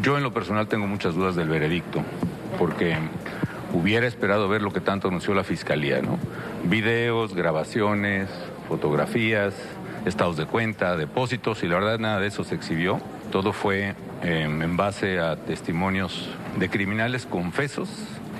Yo en lo personal tengo muchas dudas del veredicto, porque hubiera esperado ver lo que tanto anunció la Fiscalía, ¿no? Videos, grabaciones, fotografías, estados de cuenta, depósitos, y la verdad nada de eso se exhibió. Todo fue em, en base a testimonios de criminales confesos,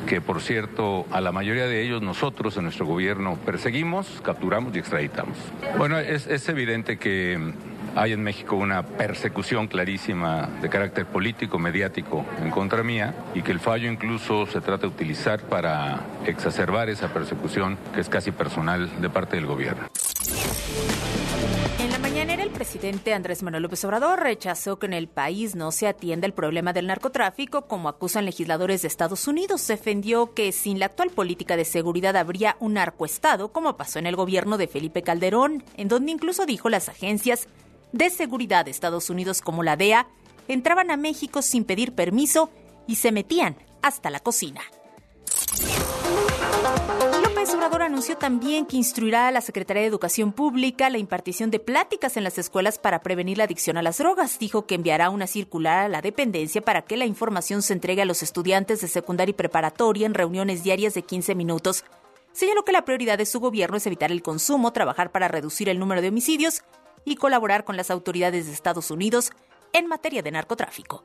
que por cierto a la mayoría de ellos nosotros en nuestro gobierno perseguimos, capturamos y extraditamos. Bueno, es, es evidente que hay en México una persecución clarísima de carácter político, mediático en contra mía y que el fallo incluso se trata de utilizar para exacerbar esa persecución que es casi personal de parte del gobierno. En la mañanera, el presidente Andrés Manuel López Obrador rechazó que en el país no se atienda el problema del narcotráfico, como acusan legisladores de Estados Unidos. Defendió que sin la actual política de seguridad habría un narcoestado, como pasó en el gobierno de Felipe Calderón, en donde incluso dijo las agencias de seguridad de Estados Unidos como la DEA entraban a México sin pedir permiso y se metían hasta la cocina. López Obrador anunció también que instruirá a la Secretaría de Educación Pública la impartición de pláticas en las escuelas para prevenir la adicción a las drogas. Dijo que enviará una circular a la dependencia para que la información se entregue a los estudiantes de secundaria y preparatoria en reuniones diarias de 15 minutos. Señaló que la prioridad de su gobierno es evitar el consumo, trabajar para reducir el número de homicidios y colaborar con las autoridades de Estados Unidos en materia de narcotráfico.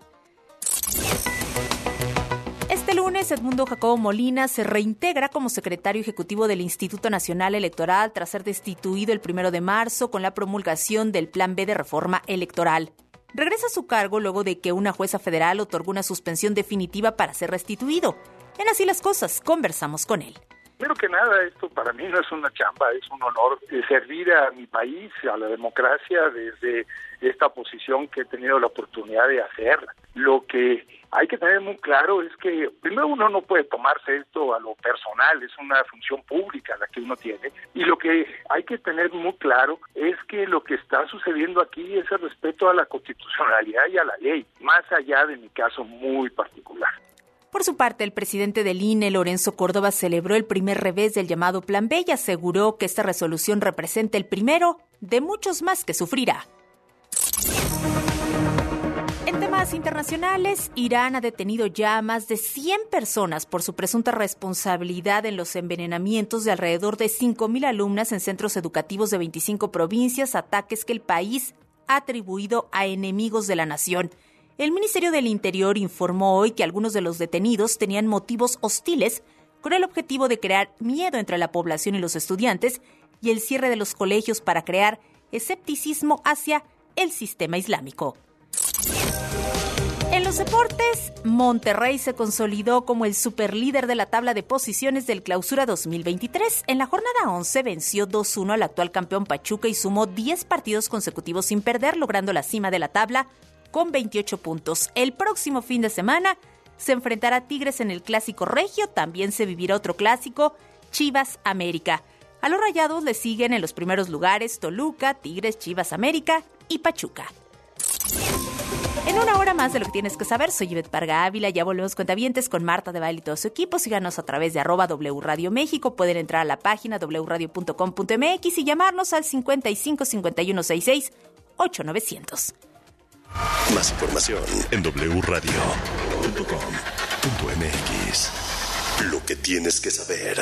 Este lunes, Edmundo Jacobo Molina se reintegra como secretario ejecutivo del Instituto Nacional Electoral tras ser destituido el primero de marzo con la promulgación del Plan B de reforma electoral. Regresa a su cargo luego de que una jueza federal otorgó una suspensión definitiva para ser restituido. En así las cosas, conversamos con él. Primero que nada, esto para mí no es una chamba, es un honor servir a mi país, a la democracia, desde esta posición que he tenido la oportunidad de hacer. Lo que hay que tener muy claro es que primero uno no puede tomarse esto a lo personal, es una función pública la que uno tiene, y lo que hay que tener muy claro es que lo que está sucediendo aquí es el respeto a la constitucionalidad y a la ley, más allá de mi caso muy particular. Por su parte, el presidente del INE, Lorenzo Córdoba, celebró el primer revés del llamado Plan B y aseguró que esta resolución representa el primero de muchos más que sufrirá. En temas internacionales, Irán ha detenido ya a más de 100 personas por su presunta responsabilidad en los envenenamientos de alrededor de 5.000 alumnas en centros educativos de 25 provincias, ataques que el país ha atribuido a enemigos de la nación. El Ministerio del Interior informó hoy que algunos de los detenidos tenían motivos hostiles con el objetivo de crear miedo entre la población y los estudiantes y el cierre de los colegios para crear escepticismo hacia el sistema islámico. En los deportes, Monterrey se consolidó como el superlíder de la tabla de posiciones del Clausura 2023. En la jornada 11 venció 2-1 al actual campeón Pachuca y sumó 10 partidos consecutivos sin perder, logrando la cima de la tabla con 28 puntos. El próximo fin de semana se enfrentará Tigres en el Clásico Regio, también se vivirá otro clásico, Chivas América. A los rayados le siguen en los primeros lugares Toluca, Tigres, Chivas América y Pachuca. En una hora más de lo que tienes que saber, soy Ivette Parga Ávila. Ya volvemos cuentavientes con Marta de Baile y todo su equipo. Síganos a través de arroba W Radio México. Pueden entrar a la página wradio.com.mx y llamarnos al 55 51 66 8900. Más información en wradio.com.mx. Lo que tienes que saber.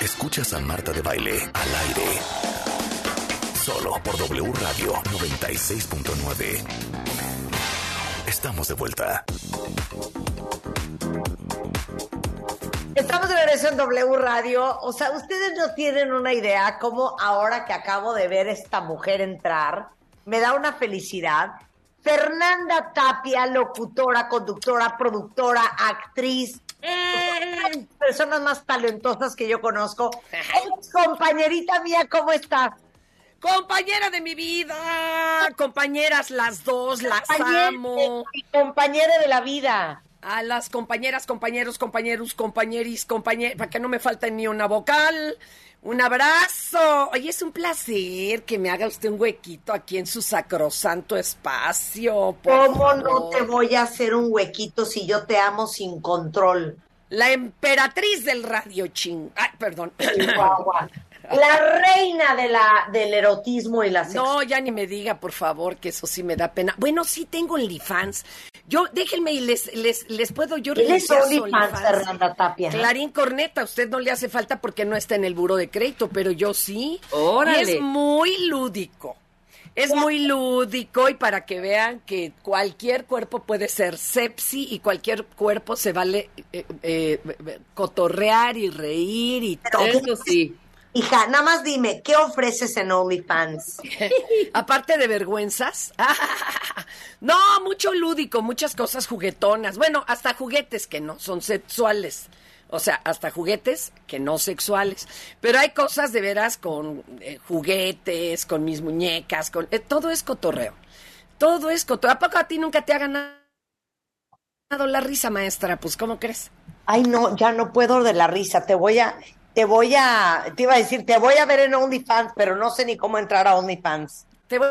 Escuchas a Marta de Baile al aire. Solo por W Radio 96.9. Estamos de vuelta. Estamos de regreso en W Radio. O sea, ustedes no tienen una idea cómo ahora que acabo de ver esta mujer entrar, me da una felicidad. Fernanda Tapia, locutora, conductora, productora, actriz, mm. personas más talentosas que yo conozco. compañerita mía, ¿cómo estás? Compañera de mi vida, compañeras las dos, las amo. Y compañera de la vida. A las compañeras, compañeros, compañeros, compañeris, compañeros, para que no me falte ni una vocal. Un abrazo. Oye, es un placer que me haga usted un huequito aquí en su sacrosanto espacio. ¿Cómo no te voy a hacer un huequito si yo te amo sin control? La emperatriz del radio ching. Ay, perdón. La reina de la, del erotismo y la No, ya ni me diga, por favor, que eso sí me da pena. Bueno, sí tengo OnlyFans. Yo, déjenme y les, les, les puedo yo ¿Quién es renunciar su OnlyFans. Fernanda Tapia? Clarín Corneta, a usted no le hace falta porque no está en el buro de crédito, pero yo sí. Órale. Y es muy lúdico. Es muy lúdico y para que vean que cualquier cuerpo puede ser sepsi y cualquier cuerpo se vale eh, eh, eh, cotorrear y reír y todo. Eso sí. Hija, nada más dime, ¿qué ofreces en OnlyFans? Aparte de vergüenzas. no, mucho lúdico, muchas cosas juguetonas. Bueno, hasta juguetes que no son sexuales. O sea, hasta juguetes que no sexuales. Pero hay cosas de veras con eh, juguetes, con mis muñecas, con eh, todo es cotorreo. Todo es cotorreo. ¿A poco a ti nunca te ha ganado la risa, maestra? Pues, ¿cómo crees? Ay, no, ya no puedo de la risa. Te voy a, te voy a, te iba a decir, te voy a ver en OnlyFans, pero no sé ni cómo entrar a OnlyFans. Te voy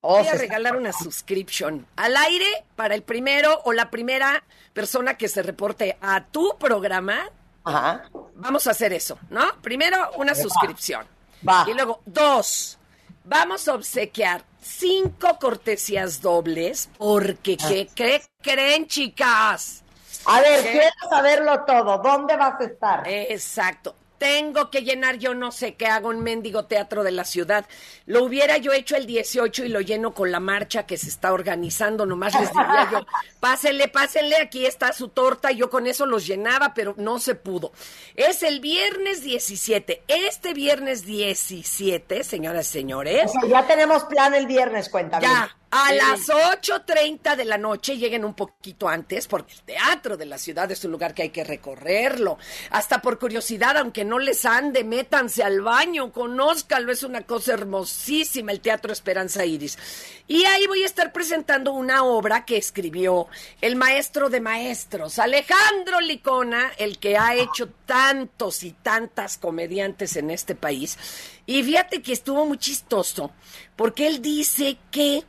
Oh, Voy a regalar una subscription al aire para el primero o la primera persona que se reporte a tu programa. Ajá. Vamos a hacer eso, ¿no? Primero, una suscripción. Va. Y luego, dos, vamos a obsequiar cinco cortesías dobles porque, ¿qué, qué creen, chicas? A ver, ¿Qué? quiero saberlo todo. ¿Dónde vas a estar? Exacto. Tengo que llenar yo no sé qué hago un mendigo teatro de la ciudad. Lo hubiera yo hecho el 18 y lo lleno con la marcha que se está organizando. Nomás les diría yo, pásenle, pásenle, aquí está su torta. Yo con eso los llenaba, pero no se pudo. Es el viernes 17. Este viernes 17, señoras y señores. O sea, ya tenemos plan el viernes, cuéntame. Ya, a las 8.30 de la noche, lleguen un poquito antes, porque el teatro de la ciudad es un lugar que hay que recorrerlo. Hasta por curiosidad, aunque no les ande, métanse al baño, conózcalo, es una cosa hermosísima, el Teatro Esperanza Iris. Y ahí voy a estar presentando una obra que escribió el maestro de maestros, Alejandro Licona, el que ha hecho tantos y tantas comediantes en este país. Y fíjate que estuvo muy chistoso, porque él dice que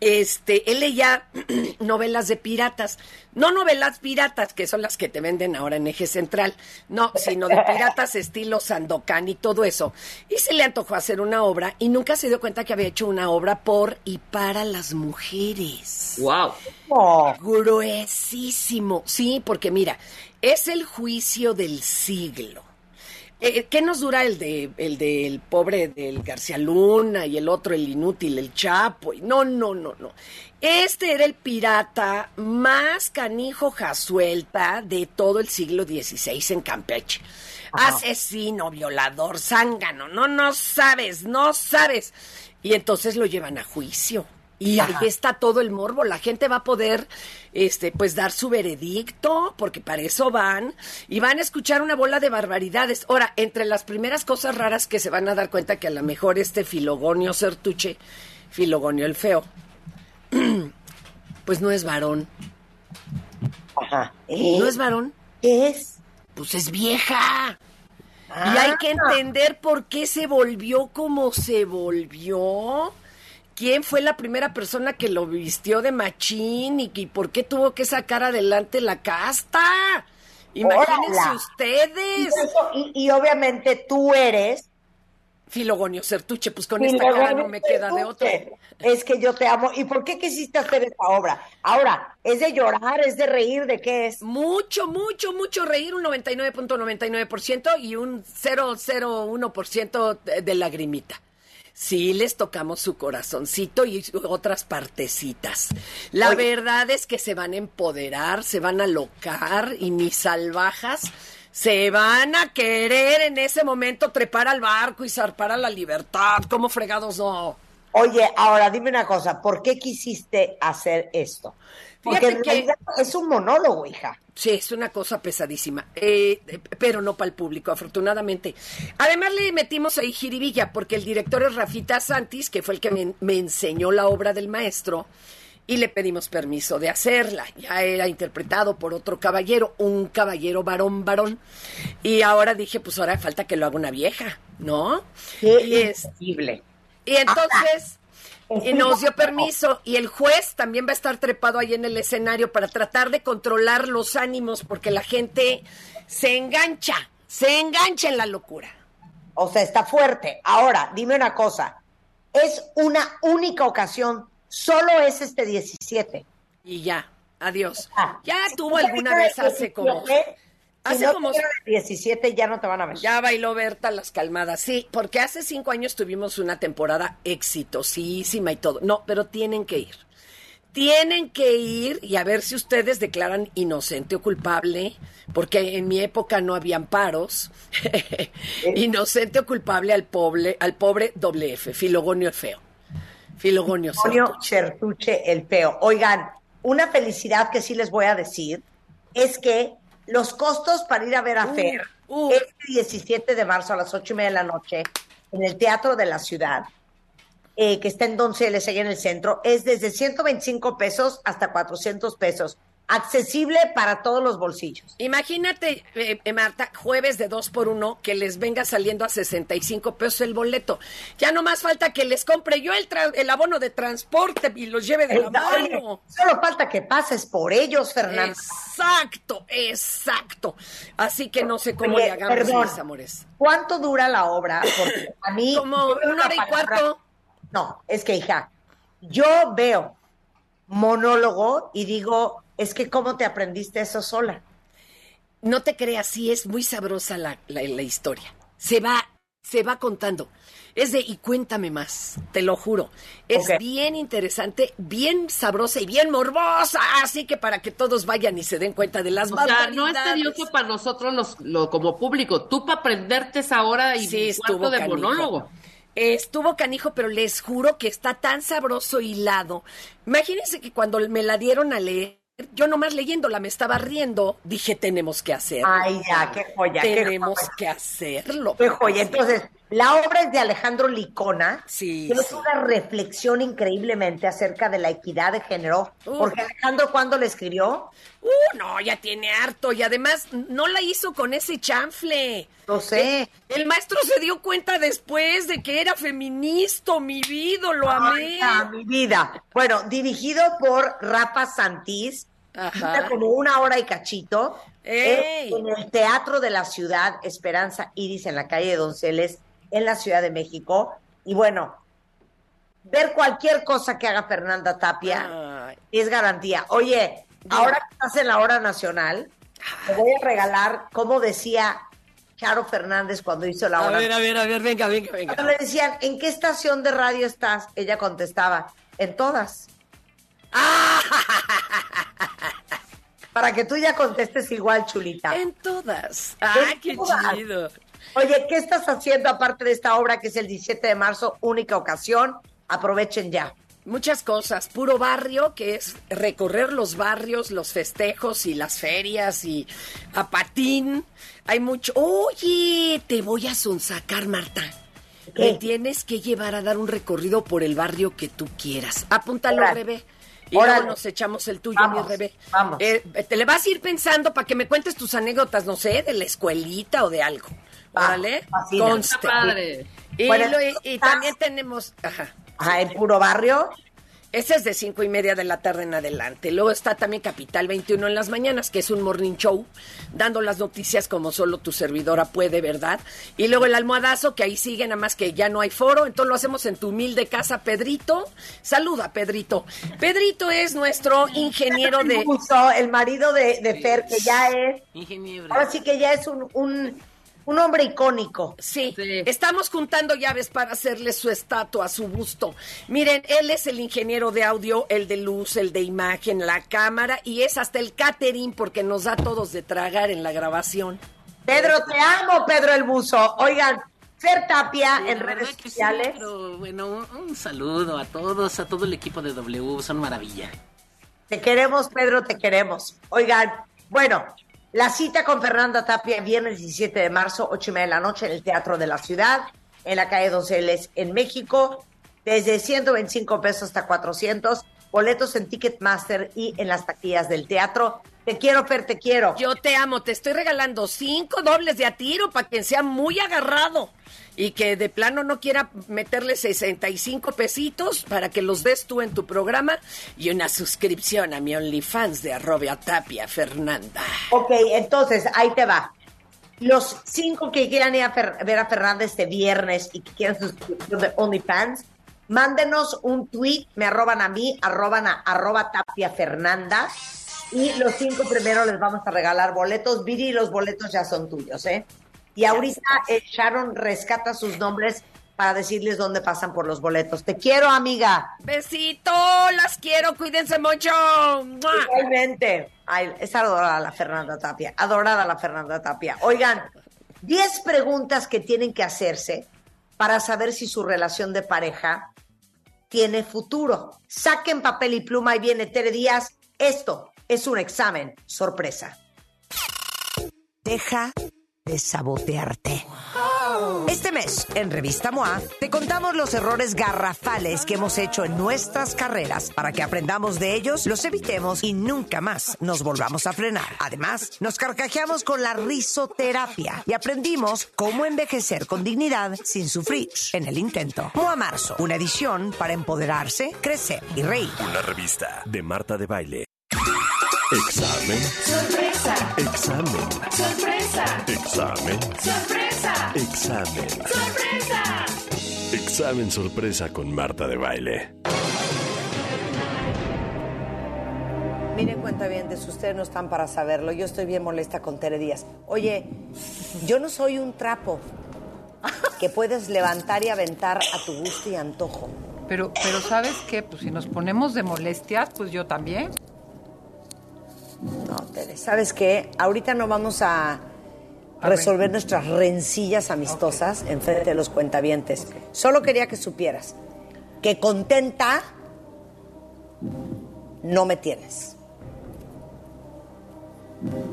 este, él leía novelas de piratas, no novelas piratas, que son las que te venden ahora en Eje Central, no, sino de piratas estilo Sandokan y todo eso. Y se le antojó hacer una obra y nunca se dio cuenta que había hecho una obra por y para las mujeres. Wow. Oh, Gruesísimo, sí, porque mira, es el juicio del siglo. Eh, ¿Qué nos dura el de el del pobre del García Luna y el otro el inútil, el Chapo? Y No, no, no, no. Este era el pirata más canijo jasuelta de todo el siglo XVI en Campeche. Asesino, violador, zángano, no, no sabes, no sabes. Y entonces lo llevan a juicio. Y ahí está todo el morbo. La gente va a poder, este, pues dar su veredicto, porque para eso van, y van a escuchar una bola de barbaridades. Ahora, entre las primeras cosas raras que se van a dar cuenta que a lo mejor este Filogonio Sertuche, Filogonio el feo, pues no es varón. ajá. ¿Eh? No es varón, ¿Qué es? pues es vieja. Y hay que Ah. entender por qué se volvió como se volvió. ¿Quién fue la primera persona que lo vistió de machín y, y por qué tuvo que sacar adelante la casta? Imagínense Órala. Y, ustedes. eso- y- y obviamente tú eres. Filogonio Sertuche, pues con esta cara no me queda de otra. Es que yo te amo. ¿Y por qué quisiste hacer esta obra? Ahora, ¿es de llorar? ¿Es de reír? ¿De qué es? Mucho, mucho, mucho reír, un 99.99% y un 001% de, de lagrimita. Sí, les tocamos su corazoncito y otras partecitas. La Oye. verdad es que se van a empoderar, se van a locar y mis salvajas se van a querer en ese momento trepar al barco y zarpar a la libertad. ¿Cómo fregados no? Oye, ahora dime una cosa. ¿Por qué quisiste hacer esto? Porque que- es un monólogo, hija. Sí, es una cosa pesadísima, eh, eh, pero no para el público, afortunadamente. Además le metimos ahí jiribilla, porque el director es Rafita Santis, que fue el que me, me enseñó la obra del maestro, y le pedimos permiso de hacerla. Ya era interpretado por otro caballero, un caballero varón varón. Y ahora dije, pues ahora falta que lo haga una vieja, ¿no? Qué Y es- increíble. y entonces y nos dio permiso y el juez también va a estar trepado ahí en el escenario para tratar de controlar los ánimos porque la gente se engancha, se engancha en la locura. O sea, está fuerte. Ahora, dime una cosa. ¿Es una única ocasión solo es este 17. Y ya, adiós. Ah, ya tuvo alguna vez hace como... 17, Hace si no como... te queda el 17 ya no te van a ver. Ya bailó Berta las calmadas, sí, porque hace cinco años tuvimos una temporada exitosísima y todo. No, pero tienen que ir. Tienen que ir y a ver si ustedes declaran inocente o culpable, porque en mi época no había amparos. inocente o culpable al pobre, al pobre doble F, Filogonio el feo. Filogonio Antonio Certuche. El feo. Oigan, una felicidad que sí les voy a decir es que los costos para ir a ver a Uh, Fer uh. este 17 de marzo a las 8 y media de la noche en el Teatro de la Ciudad, eh, que está en Donceles, allá en el centro, es desde 125 pesos hasta 400 pesos. Accesible para todos los bolsillos. Imagínate, eh, eh, Marta, jueves de dos por uno, que les venga saliendo a 65 pesos el boleto. Ya no más falta que les compre yo el, abono de transporte y los lleve de la mano. solo falta que pases por ellos, Fernando. Exacto, exacto. Así que no sé cómo Oye, le hagamos, perdón. mis amores. ¿Cuánto dura la obra? Porque a mí. Como una hora y cuarto. No, es que, hija, yo veo monólogo y digo, es que, ¿cómo te aprendiste eso sola? No te creas, sí es muy sabrosa la, la- la historia. Se va, se va contando. Es de, y cuéntame más, te lo juro. Es bien interesante, bien sabrosa y bien morbosa. Así que para que todos vayan y se den cuenta de las O sea, no es tedioso para nosotros los, lo, como público. Tú para aprenderte esa hora y Sí, cuarto estuvo de canijo. monólogo. Estuvo canijo, pero les juro que está tan sabroso hilado. Imagínense que cuando me la dieron a leer, yo nomás leyéndola me estaba riendo, dije, tenemos que hacerlo. Ay, ya, qué joya, qué Tenemos joya. que hacerlo. Qué joya. Entonces, la obra es de Alejandro Licona, Sí, que es una reflexión increíblemente acerca de la equidad de género, Uh. porque Alejandro, ¿cuándo le escribió? Uh, no, ya tiene harto y además no la hizo con ese chanfle. No sé. El maestro se dio cuenta después de que era feminista, mi vida, lo amé. Ay, a mi vida. Bueno, dirigido por Rafa Santís, Ajá. como una hora y cachito. En el Teatro de la Ciudad, Esperanza Iris, en la calle de Donceles, en la Ciudad de México. Y bueno, ver cualquier cosa que haga Fernanda Tapia Ay. es garantía. Oye, ahora que estás en la hora nacional, te voy a regalar, como decía Charo Fernández cuando hizo la A hora ver, a ver, a ver, venga, venga, venga. cuando le decían, ¿en qué estación de radio estás? Ella contestaba, en todas. Para que tú ya contestes igual, chulita. En todas. ¡Ay, En qué todas. chido! Oye, ¿qué estás haciendo aparte de esta obra que es el 17 de marzo, única ocasión? Aprovechen ya. Muchas cosas, puro barrio, que es recorrer los barrios, los festejos y las ferias y a patín. Hay mucho. Oye, te voy a sonsacar, Marta. ¿Qué? Me tienes que llevar a dar un recorrido por el barrio que tú quieras. Apúntalo, Órale. Rebe. Y Órale. luego nos echamos el tuyo, Vamos, mi Rebe. vamos. Eh, te le vas a ir pensando para que me cuentes tus anécdotas, no sé, de la escuelita o de algo. Órale. fascina. Conste. Está padre. Y, Bueno, lo- y- y estás- también tenemos. Ajá. Ajá, en puro barrio. Ese es de cinco y media de la tarde en adelante. Luego está también Capital 21 en las mañanas, que es un morning show, dando las noticias como solo tu servidora puede, ¿verdad? Y luego el almohadazo, que ahí sigue, nada más que ya no hay foro, entonces lo hacemos en tu humilde casa, Pedrito. Saluda, Pedrito. Pedrito es nuestro ingeniero de... El marido de, de Fer, que ya es, Ingeniero. ahora sí que ya es un, un, un hombre icónico. Sí, Sí. estamos juntando llaves para hacerle su estatua, su busto. Miren, él es el ingeniero de audio, el de luz, el de imagen, la cámara y es hasta el catering porque nos da a todos de tragar en la grabación. Pedro, te amo, Pedro el Buzo. Oigan, Fer Tapia Sí, en redes sí, sociales. pero bueno, un saludo a todos, a todo el equipo de W, son maravilla. Te queremos, Pedro, te queremos. Oigan, bueno, la cita con Fernanda Tapia viernes 17 de marzo, 8 y media de la noche en el Teatro de la Ciudad, en la calle Donceles, en México, desde 125 pesos hasta 400, boletos en Ticketmaster y en las taquillas del teatro. Te quiero, Fer, te quiero. Yo te amo, te estoy regalando cinco dobles de a tiro para quien sea muy agarrado y que de plano no quiera meterle 65 pesitos para que los des tú en tu programa y una suscripción a mi OnlyFans de arroba tapia Fernanda. Ok, entonces, ahí te va. Los cinco que quieran ir a Fer- ver a Fernanda este viernes y que quieran suscripción de OnlyFans, Mándenos un tweet, me arroban a mí, arroban a arroba Tapia Fernanda. Y los cinco primeros les vamos a regalar boletos. Viri, los boletos ya son tuyos, ¿eh? Y ahorita eh, Sharon rescata sus nombres para decirles dónde pasan por los boletos. Te quiero, amiga. Besito, las quiero, cuídense mucho. Igualmente. Ay, es adorada la Fernanda Tapia. Adorada la Fernanda Tapia. Oigan, 10 preguntas que tienen que hacerse para saber si su relación de pareja tiene futuro. Saquen papel y pluma y viene Tere Díaz. Esto es un examen sorpresa. Deja de sabotearte. Este mes, en Revista MOA, te contamos los errores garrafales que hemos hecho en nuestras carreras para que aprendamos de ellos, los evitemos y nunca más nos volvamos a frenar. Además, nos carcajeamos con la risoterapia y aprendimos cómo envejecer con dignidad sin sufrir en el intento. MOA Marzo, una edición para empoderarse, crecer y reír. Una revista de Marta de Baile. Examen. Sorpresa. Examen. Sorpresa. Examen. Sorpresa. Examen. Sorpresa. Examen sorpresa con Marta de Baile. Miren, cuenta bien, ustedes no están para saberlo. Yo estoy bien molesta con Tere Díaz. Oye, yo no soy un trapo que puedes levantar y aventar a tu gusto y antojo. Pero, pero ¿sabes qué? Pues si nos ponemos de molestias, pues yo también. No, Tere, ¿sabes qué? Ahorita no vamos a resolver nuestras rencillas amistosas en frente de los cuentavientes. Solo quería que supieras que contenta no me tienes.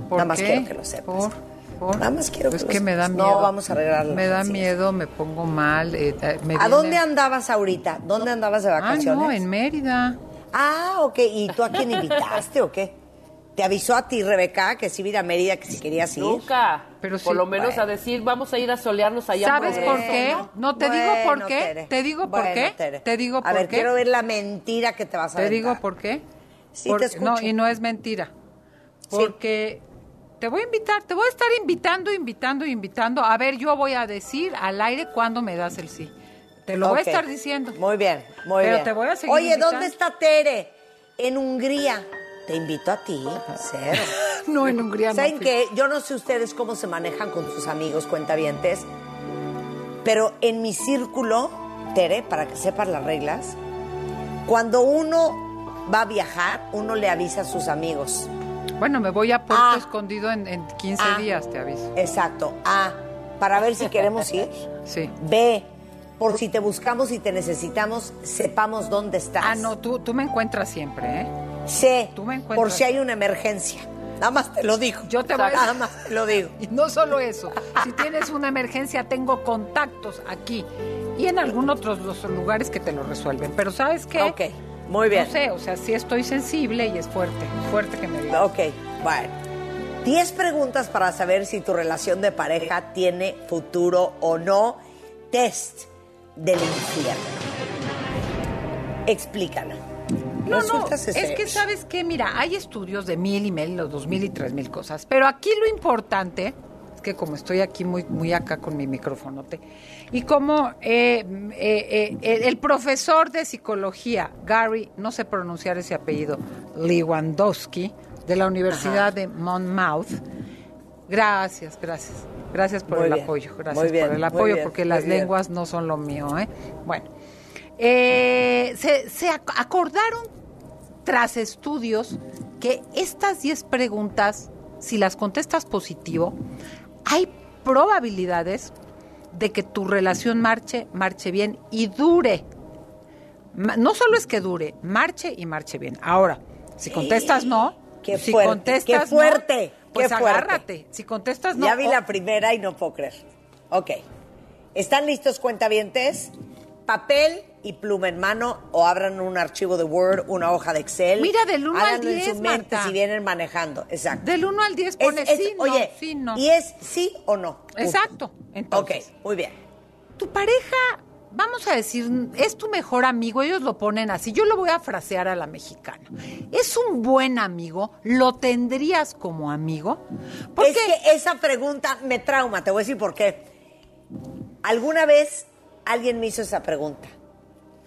¿Por Nada más qué? quiero que lo sepas. Por, por. Nada más quiero Pues que que lo me da miedo. No, vamos a arreglar las Me da miedo, me pongo mal. eh, eh, me ¿A viene- dónde andabas ahorita? ¿Dónde andabas de Ah, vacaciones? no, en Mérida. Ah, ok. ¿Y tú a quién invitaste o qué? ¿Te avisó a ti, Rebeca, que si iba a ir a Mérida, que si querías ir? Nunca. Pero Por sí, lo menos bueno. a decir, vamos a ir a solearnos allá. ¿Sabes por qué? ¿no? No, te digo por qué. Tere. Te digo por Bueno, qué. Tere. Te digo A por ver, qué. quiero ver la mentira que te vas a Te aventar. digo por qué. Sí, Por- te escucho. No, y no es mentira. Porque te voy a invitar, te voy a estar invitando, invitando, invitando. A ver, yo voy a decir al aire cuándo me das el sí. Te lo voy a estar diciendo. Muy bien, muy Pero bien. te voy a seguir Oye, invitando. ¿dónde está Tere? En Hungría. Te invito a ti, cero. No, en Hungría no ¿Saben qué? Yo no sé ustedes cómo se manejan con sus amigos cuentavientes, pero en mi círculo, Tere, para que sepas las reglas, cuando uno va a viajar, uno le avisa a sus amigos. Bueno, me voy a Puerto Ah. Escondido en, en 15 Ah. días, te aviso. Exacto. A, para ver si queremos ir. Sí. B, por si te buscamos y te necesitamos, sepamos dónde estás. Ah, no, tú, tú me encuentras siempre, ¿eh? C, Tú me encuentras. por si hay una emergencia. Nada más te lo digo. Yo te voy a- Nada más te lo digo. Y no solo eso, si tienes una emergencia, tengo contactos aquí y en algunos otros los lugares que te lo resuelven. Pero ¿sabes qué? Ok, muy bien. No sé, o sea, sí estoy sensible y es fuerte, fuerte que me digas. Ok, bueno. 10 preguntas para saber si tu relación de pareja tiene futuro o no. Test del infierno. Explícala. No, no, es que sabes qué, mira, hay estudios de mil y mil, los dos mil y tres mil cosas, pero aquí lo importante es que como estoy aquí muy, muy acá con mi micrófono, y como eh, eh, eh, el, el profesor de psicología, Gary, no sé pronunciar ese apellido, Lewandowski, de la Universidad de Monmouth, gracias, gracias. Gracias por Muy el bien, apoyo, gracias bien, por el apoyo, bien, porque las lenguas no son lo mío, ¿eh? Bueno, eh, se, se ac- acordaron tras estudios que estas 10 preguntas, si las contestas positivo, hay probabilidades de que tu relación marche, marche bien y dure. No solo es que dure, marche y marche bien. Ahora, si contestas no, Qué si fuerte, contestas qué fuerte, no, pues qué fuerte. agárrate. Si contestas no, ya vi la primera y no puedo creer. Ok. ¿Están listos, cuentavientes? Papel y pluma en mano o abran un archivo de Word, una hoja de Excel. Mira, del uno al Háganlo en 10, su mente Marta. si vienen manejando. Exacto. del 1 al 10 Es- pones es- sí, no, oye, sí, no. ¿y es sí o no? Exacto. Entonces, Ok, muy bien. tu pareja, vamos a decir, es tu mejor amigo, ellos lo ponen así, yo lo voy a frasear a la mexicana. ¿Es un buen amigo? ¿Lo tendrías como amigo? Porque Es que esa pregunta me trauma, te voy a decir por qué. Alguna vez alguien me hizo esa pregunta.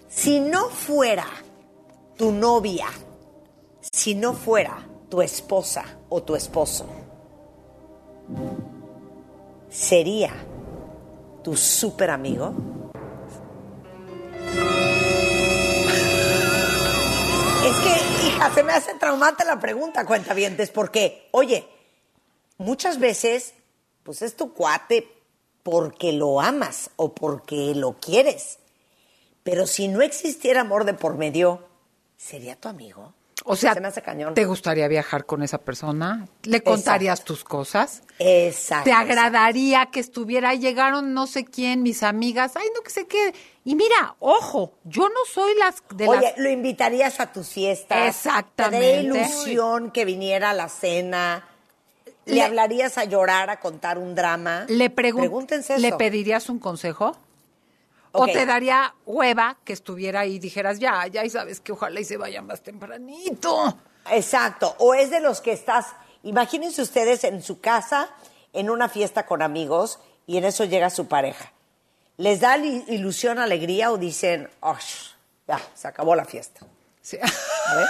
Si no fuera tu novia, si no fuera tu esposa o tu esposo, ¿sería tu súper amigo? Se me hace traumante la pregunta, cuentavientes, porque, oye, muchas veces, pues es tu cuate porque lo amas o porque lo quieres. Pero si no existiera amor de por medio, ¿sería tu amigo? O sea, Se me hace cañón. ¿te gustaría viajar con esa persona? ¿Le contarías tus cosas? Exacto. ¿Te agradaría que estuviera? Ahí Llegaron no sé quién, mis amigas. Ay, no que se quede. Y mira, ojo, yo no soy las de Oye, las... lo invitarías a tus fiestas. Exactamente. Te ilusión que viniera a la cena. Le, Le- hablarías a llorar, a contar un drama. Le pregun- Pregúntense eso. ¿Le pedirías un consejo? ¿O te daría hueva que estuviera ahí y dijeras, ya, ya, y sabes que ojalá y se vaya más tempranito? Exacto. O es de los que estás. Imagínense ustedes en su casa, en una fiesta con amigos, y en eso llega su pareja. ¿Les da ilusión, alegría o dicen, "Oh, ya, se acabó la fiesta? Sí. A ver,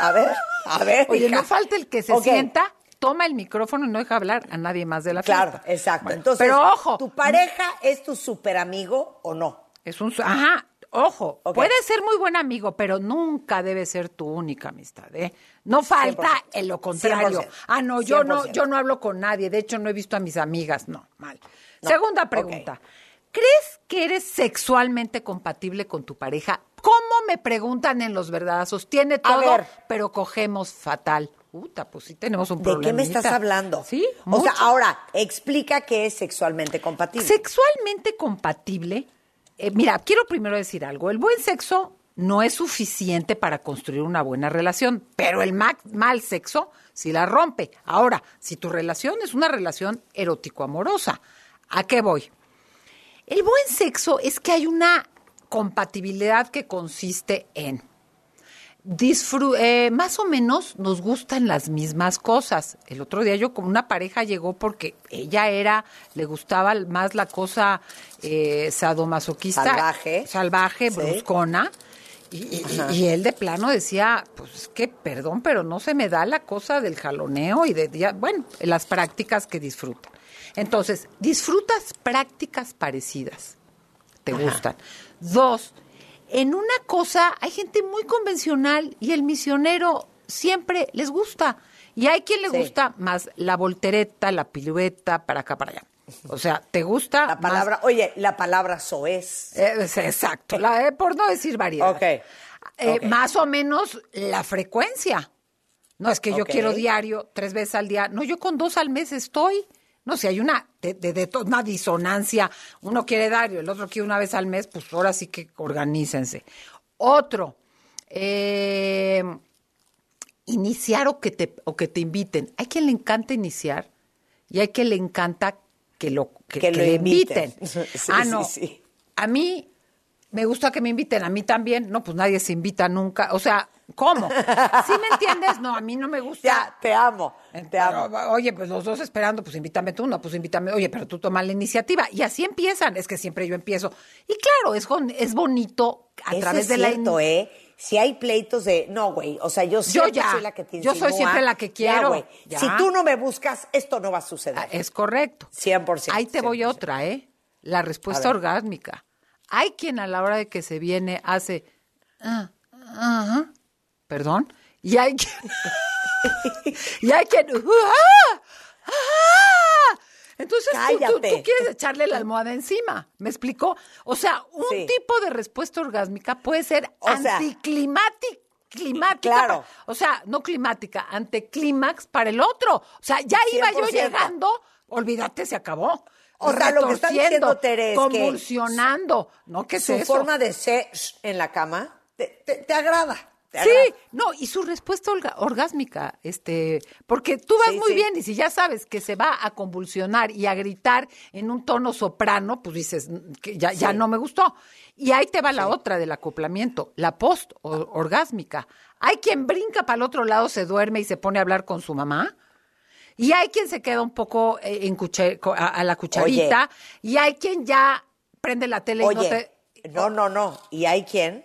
a ver, a ver. Oye, hija. no falta el que se sienta, toma el micrófono y no deja hablar a nadie más de la Claro, fiesta. exacto. Bueno, Entonces, pero ojo, ¿tu pareja es tu super amigo o no? es un... Ajá, ojo, puede ser muy buen amigo, pero nunca debe ser tu única amistad, ¿eh? No falta 100%. en lo contrario. 100%. Ah, no, yo no, 100%. yo no hablo con nadie, de hecho no he visto a mis amigas, no, mal. Segunda pregunta. ¿Crees que eres sexualmente compatible con tu pareja? ¿Cómo me preguntan en los verdadazos? Tiene todo, ver. pero cogemos fatal. Puta, pues sí tenemos un ¿De problema. qué me estás hablando? Sí, O sea, ahora, explica qué es sexualmente compatible. Sexualmente compatible. eh, mira, quiero primero decir algo. El buen sexo no es suficiente para construir una buena relación, pero el ma- mal sexo sí la rompe. Ahora, si tu relación es una relación erótico-amorosa, ¿a qué voy? El buen sexo es que hay una compatibilidad que consiste en disfru- eh, más o menos nos gustan las mismas cosas. El otro día yo con una pareja llegó porque ella era, le gustaba más la cosa eh, sadomasoquista, Salvaje. salvaje, Sí. bruscona. Y, y- y él de plano decía, pues es que, perdón, pero no se me da la cosa del jaloneo y de, ya, bueno, las prácticas que disfrutan. Entonces, disfrutas prácticas parecidas te gustan. Dos, en una cosa hay gente muy convencional y el misionero siempre les gusta. Y hay quien le Sí. gusta más la voltereta, la pirueta, para acá, para allá. O sea, ¿te gusta? La más- palabra, oye, la palabra soez. Eh, es- exacto, la, eh, por no decir variedad. Ok. Eh, Ok. Más o menos la frecuencia. No es que yo quiero diario, tres veces al día. No, yo con dos al mes estoy. No, si hay una, de, de- una disonancia, uno quiere diario, el otro quiere una vez al mes, pues ahora sí que organícense. Otro, eh, iniciar o que, te, o que te inviten. Hay quien le encanta iniciar y hay quien le encanta que, lo, que, Que que lo le inviten. inviten. Sí, ah, sí, no. sí. A mí me gusta que me inviten, a mí también. No, pues nadie se invita nunca. O sea, ¿cómo? ¿Sí me entiendes? No, a mí no me gusta. Ya, te amo, te Pero, amo. oye, pues los dos esperando, pues invítame tú, no, pues invítame, oye, pero tú toma la iniciativa. Y así empiezan, es que siempre yo empiezo. Y claro, es, bonito a Eso través es de la... cierto, ¿eh? Si hay pleitos de, no, güey, o sea, yo siempre ya. soy la que te Yo soy insinúa. siempre la que Ya, quiero. güey. Ya. Si tú no me buscas, esto no va a suceder. Ah, Es correcto. 100%. Ahí te voy 100%. otra, ¿eh? La respuesta orgásmica. Hay quien a la hora de que se viene hace... ah, ajá, perdón. Y hay quien... y hay quien... ¡ah! ¡ah! Entonces tú- tú, Cállate. tú quieres echarle la almohada encima. ¿Me explicó? O sea, un Sí. tipo de respuesta orgásmica puede ser O anticlimática. Climática, claro. o sea, no climática, anticlímax para el otro. O sea, ya iba yo 100%. llegando, olvídate, se acabó. O sea, lo que está diciendo Tere es que convulsionando. ¿No qué es Su eso? forma de ser en la cama te, te- te agrada. Sí, no, y su respuesta orga- orgásmica, este, porque tú vas Sí, muy sí. bien y si ya sabes que se va a convulsionar y a gritar en un tono soprano, pues dices "Mm, que ya, ya no me gustó. Y ahí te va la otra del acoplamiento, la post orgásmica. Hay quien brinca para el otro lado, se duerme y se pone a hablar con su mamá. Y hay quien se queda un poco eh, en cuche- a, a la cucharita. Y hay quien ya prende la tele y no te... no, no, no. Y hay quien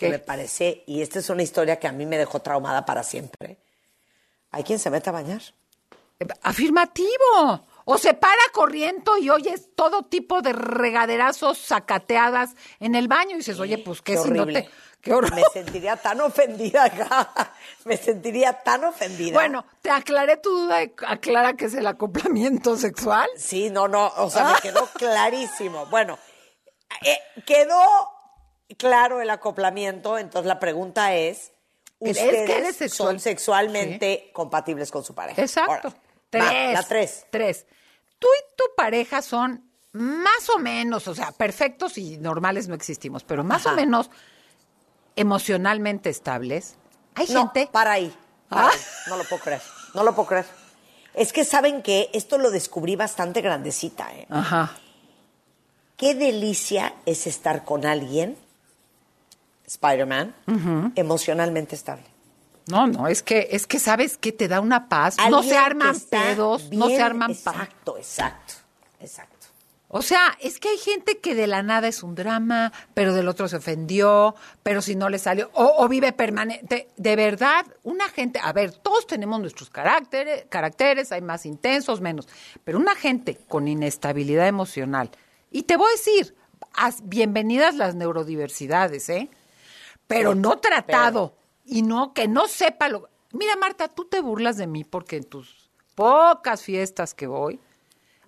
que ¿Qué? me parece, y esta es una historia que a mí me dejó traumada para siempre. Hay quien se mete a bañar. Afirmativo. O se para corriendo y oyes todo tipo de regaderazos sacateadas en el baño y dices, oye, pues qué, Qué si no horrible. te. Qué horror. Me sentiría tan ofendida acá. Me sentiría tan ofendida. Bueno, te aclaré tu duda, aclara que es el acoplamiento sexual. Sí, no, no, o sea, me quedó clarísimo. Bueno, eh, quedó claro el acoplamiento, entonces la pregunta es, ¿Es que ¿ustedes eres sexual? son sexualmente compatibles con su pareja? Exacto. Ahora, tres. va, la tres. Tres. Tú y tu pareja son más o menos, o sea, perfectos y normales no existimos, pero más o menos emocionalmente estables. Hay No, gente. para ahí. para Ah. ahí. No lo puedo creer. No lo puedo creer. Es que saben que esto lo descubrí bastante grandecita, ¿eh? Ajá. Qué delicia es estar con alguien, Spider-Man, emocionalmente estable. No, no, es que, es que sabes que te da una paz. no se arman pedos, no se arman Exacto, exacto, exacto. O sea, es que hay gente que de la nada es un drama, pero del otro se ofendió, pero si no le salió, o, o vive permanente. De verdad, una gente, a ver, todos tenemos nuestros caracteres, caracteres, hay más intensos, menos, pero una gente con inestabilidad emocional, y te voy a decir, bienvenidas las neurodiversidades, ¿eh? Pero no tratado, y no, que no sepa lo... Mira, Marta, tú te burlas de mí porque en tus pocas fiestas que voy,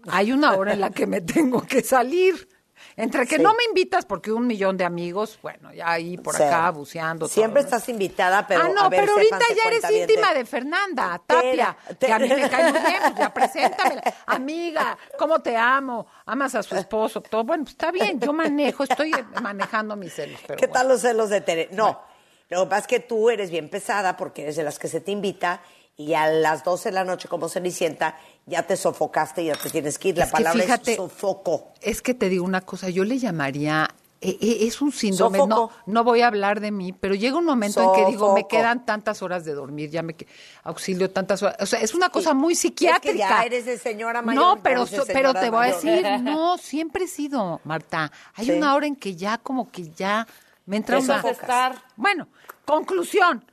hay una hora en la que me tengo que salir. Entre que Sí. no me invitas porque un millón de amigos, bueno, ya ahí por Sí. acá buceando. Siempre todo, ¿no? estás invitada, pero ah, no, a ver, pero ahorita ya eres íntima de Fernanda Tapia, Tela, que a mí me cae muy bien, pues ya preséntamela. Amiga, ¿cómo te amo? Amas a su esposo, todo. Bueno, pues está bien, yo manejo, estoy manejando mis celos. Pero ¿Qué bueno. tal los celos de Tere? No, lo que pasa es que tú eres bien pesada porque eres de las que se te invita y a las 12 de la noche como Cenicienta ya te sofocaste y ya te tienes que ir. La Es que palabra fíjate- es sofoco. Es que te digo una cosa, yo le llamaría, eh, eh, es un síndrome, no, voy a hablar de mí, pero llega un momento en que digo, me quedan tantas horas de dormir, ya me auxilio tantas horas, o sea, es una cosa muy psiquiátrica. Es que ya eres de señora mayor, No, pero, so- pero te voy a decir, no, siempre he sido, Marta, hay Sí. una hora en que ya como que ya me entra una... Bueno, conclusión.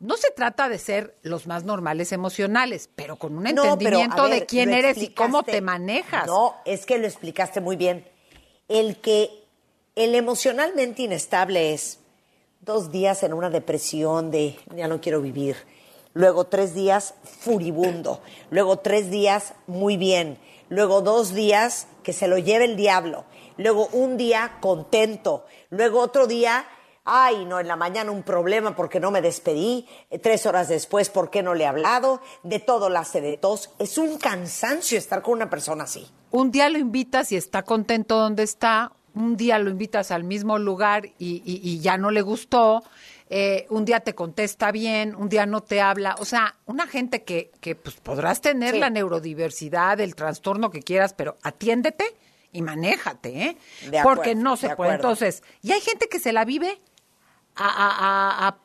No se trata de ser los más normales emocionales, pero con un No, pero, a entendimiento ver, de quién eres y cómo te manejas. No, es que lo explicaste muy bien. El que el emocionalmente inestable es dos días en una depresión de ya no quiero vivir, luego tres días furibundo, luego tres días muy bien, luego dos días que se lo lleve el diablo, luego un día contento, luego otro día Ay, no, en la mañana un problema porque no me despedí, eh, tres horas después porque no le he hablado, de todo la hace de tos. Es un cansancio estar con una persona así. un día lo invitas y está contento donde está, un día lo invitas al mismo lugar y, y- y ya no le gustó, eh, un día te contesta bien, un día no te habla, o sea, una gente que, que pues podrás tener Sí. la neurodiversidad, el trastorno que quieras, pero atiéndete y manéjate, ¿eh? De Porque acuerdo, no se de puede. acuerdo. Entonces, y hay gente que se la vive a,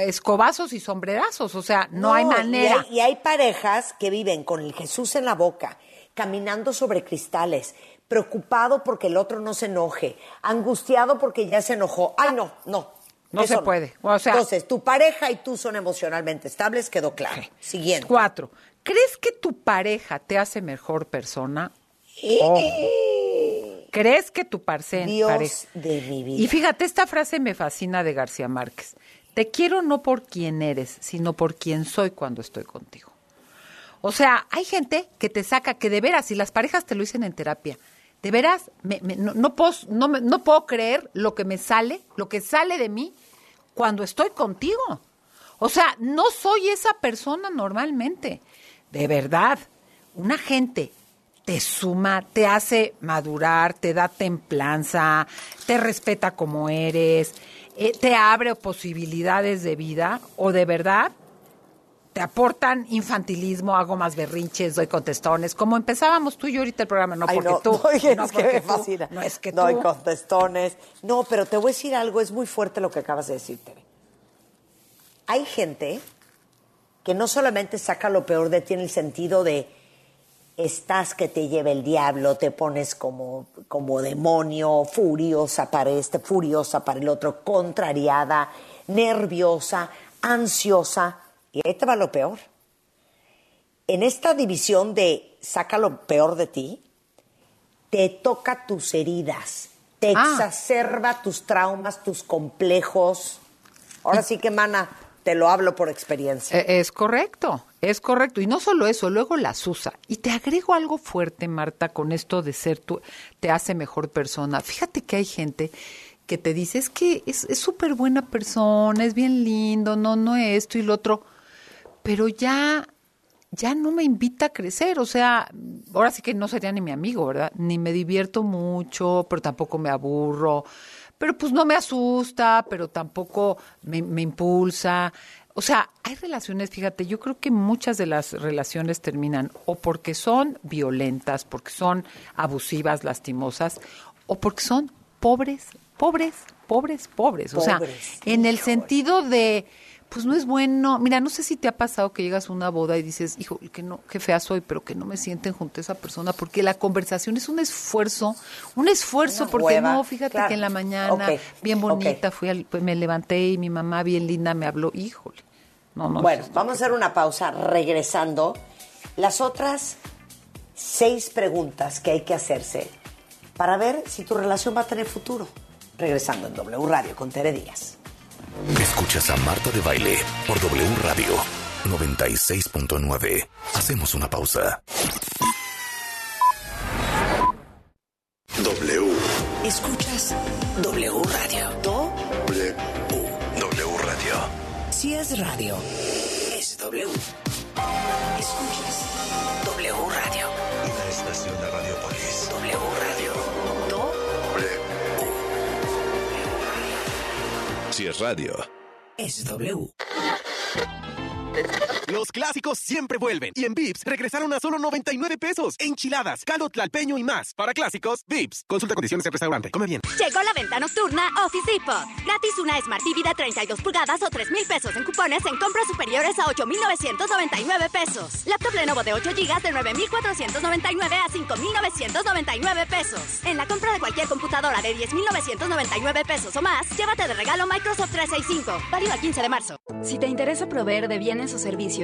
escobazos y sombrerazos, o sea, no, hay y manera. hay- Y hay, parejas que viven con el Jesús en la boca, caminando sobre cristales, preocupado porque el otro no se enoje, angustiado porque ya se enojó. Ay, no, no. No se puede. O sea- Entonces, tu pareja y tú son emocionalmente estables, quedó claro. Siguiente. Cuatro. ¿Crees que tu pareja te hace mejor persona? Ojo. ¿Crees que tu parce- Dios de mi vida. Y fíjate, esta frase me fascina de García Márquez. Te quiero no por quien eres, sino por quien soy cuando estoy contigo. O sea, hay gente que te saca, que de veras, y las parejas te lo dicen en terapia, de veras, me- me- no, no puedo, no, me- no puedo creer lo que me sale, lo que sale de mí cuando estoy contigo. O sea, no soy esa persona normalmente. De verdad, una gente te suma, te hace madurar, te da templanza, te respeta como eres, eh, te abre posibilidades de vida o de verdad te aportan infantilismo, hago más berrinches, doy contestones, como empezábamos tú y yo ahorita el programa, no Ay, porque no, tú, no, es que me tú, fascina. no es que tú. contestones. No, pero te voy a decir algo, es muy fuerte lo que acabas de decir, Tere. Hay gente que no solamente saca lo peor de ti en el sentido de estás que te lleva el diablo, te pones como, como demonio, furiosa para este, furiosa para el otro, contrariada, nerviosa, ansiosa. Y ahí te va lo peor. En esta división de saca lo peor de ti, te toca tus heridas, te Ah. exacerba tus traumas, tus complejos. Ahora sí que, mana, te lo hablo por experiencia. Eh, Es correcto, es correcto. Y no solo eso, luego las usa. Y te agrego algo fuerte, Marta, con esto de ser tú, te hace mejor persona. Fíjate que hay gente que te dice, es que es súper buena persona, es bien lindo, no, no esto y lo otro. Pero ya, ya no me invita a crecer. O sea, ahora sí que no sería ni mi amigo, ¿verdad? Ni me divierto mucho, pero tampoco me aburro. Pero pues no me asusta, pero tampoco me, me impulsa. O sea, hay relaciones, fíjate, yo creo que muchas de las relaciones terminan o porque son violentas, porque son abusivas, lastimosas, o porque son pobres, pobres, pobres, pobres. O sea, en el sentido de, pues no es bueno. Mira, no sé si te ha pasado que llegas a una boda y dices, hijo, que no, qué fea soy, pero que no me sienten junto a esa persona, porque la conversación es un esfuerzo, un esfuerzo, Una porque hueva, no, fíjate claro. que en la mañana, bien bonita, fui al- pues me levanté y mi mamá bien linda me habló, híjole. No, no. Bueno, vamos a hacer una pausa regresando. Las otras seis preguntas que hay que hacerse para ver si tu relación va a tener futuro. Regresando en W Radio con Tere Díaz. Escuchas a Marta de Baile por W Radio 96.9. Hacemos una pausa. W. Escuchas W Radio. Do W. W Radio. si es radio, es W. Escuchas W Radio. Una estación de Radiopolis. W Radio. Si es radio. es W. Los clásicos siempre vuelven. Y en Vips regresaron a solo 99 pesos. Enchiladas, caldo tlalpeño y más. Para clásicos, Vips. Consulta condiciones del restaurante. Come bien. Llegó la venta nocturna Office Depot. Gratis una Smart TV de 32 pulgadas o 3 mil pesos en cupones en compras superiores a 8,999 pesos. Laptop Lenovo de 8 GB de 9,499 a 5,999 pesos. En la compra de cualquier computadora de 10,999 pesos o más, llévate de regalo Microsoft 365. Válido al 15 de marzo. Si te interesa proveer de bienes o servicios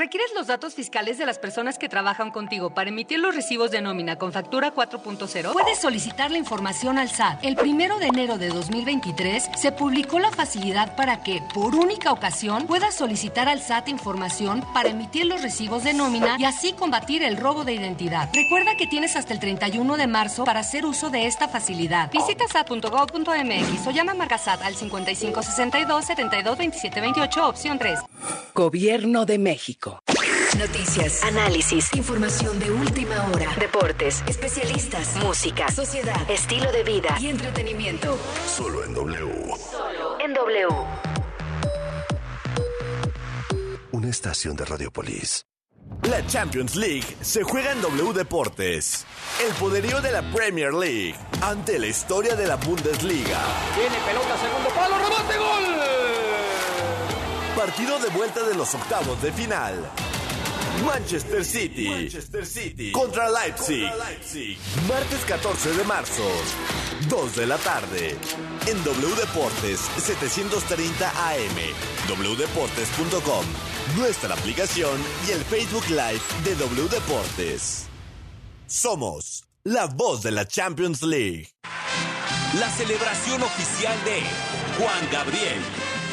¿Requieres los datos fiscales de las personas que trabajan contigo para emitir los recibos de nómina con factura 4.0? Puedes solicitar la información al SAT. El primero de enero de 2023 se publicó la facilidad para que, por única ocasión, puedas solicitar al SAT información para emitir los recibos de nómina y así combatir el robo de identidad. Recuerda que tienes hasta el 31 de marzo para hacer uso de esta facilidad. Visita sat.gov.mx o llama a Marca SAT al 5562 72 27 28 opción 3. Gobierno de México. Noticias, análisis, información de última hora, deportes, especialistas, música, sociedad, estilo de vida y entretenimiento. Solo en W. En W. Una estación de Radiopolis. La Champions League se juega en W Deportes. El poderío de la Premier League ante la historia de la Bundesliga. Tiene pelota, segundo palo, rebote, gol. Partido de vuelta de los octavos de final. Manchester City, contra Leipzig. Martes 14 de marzo, 2 de la tarde. En W Deportes 730 AM, wdeportes.com, nuestra aplicación y el Facebook Live de W Deportes. Somos la voz de la Champions League. La celebración oficial de Juan Gabriel.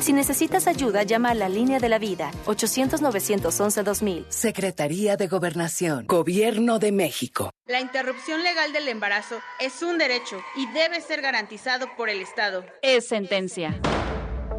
Si necesitas ayuda, llama a la línea de la vida 800-911-2000. Secretaría de Gobernación, Gobierno de México. La interrupción legal del embarazo es un derecho y debe ser garantizado por el Estado. Es sentencia.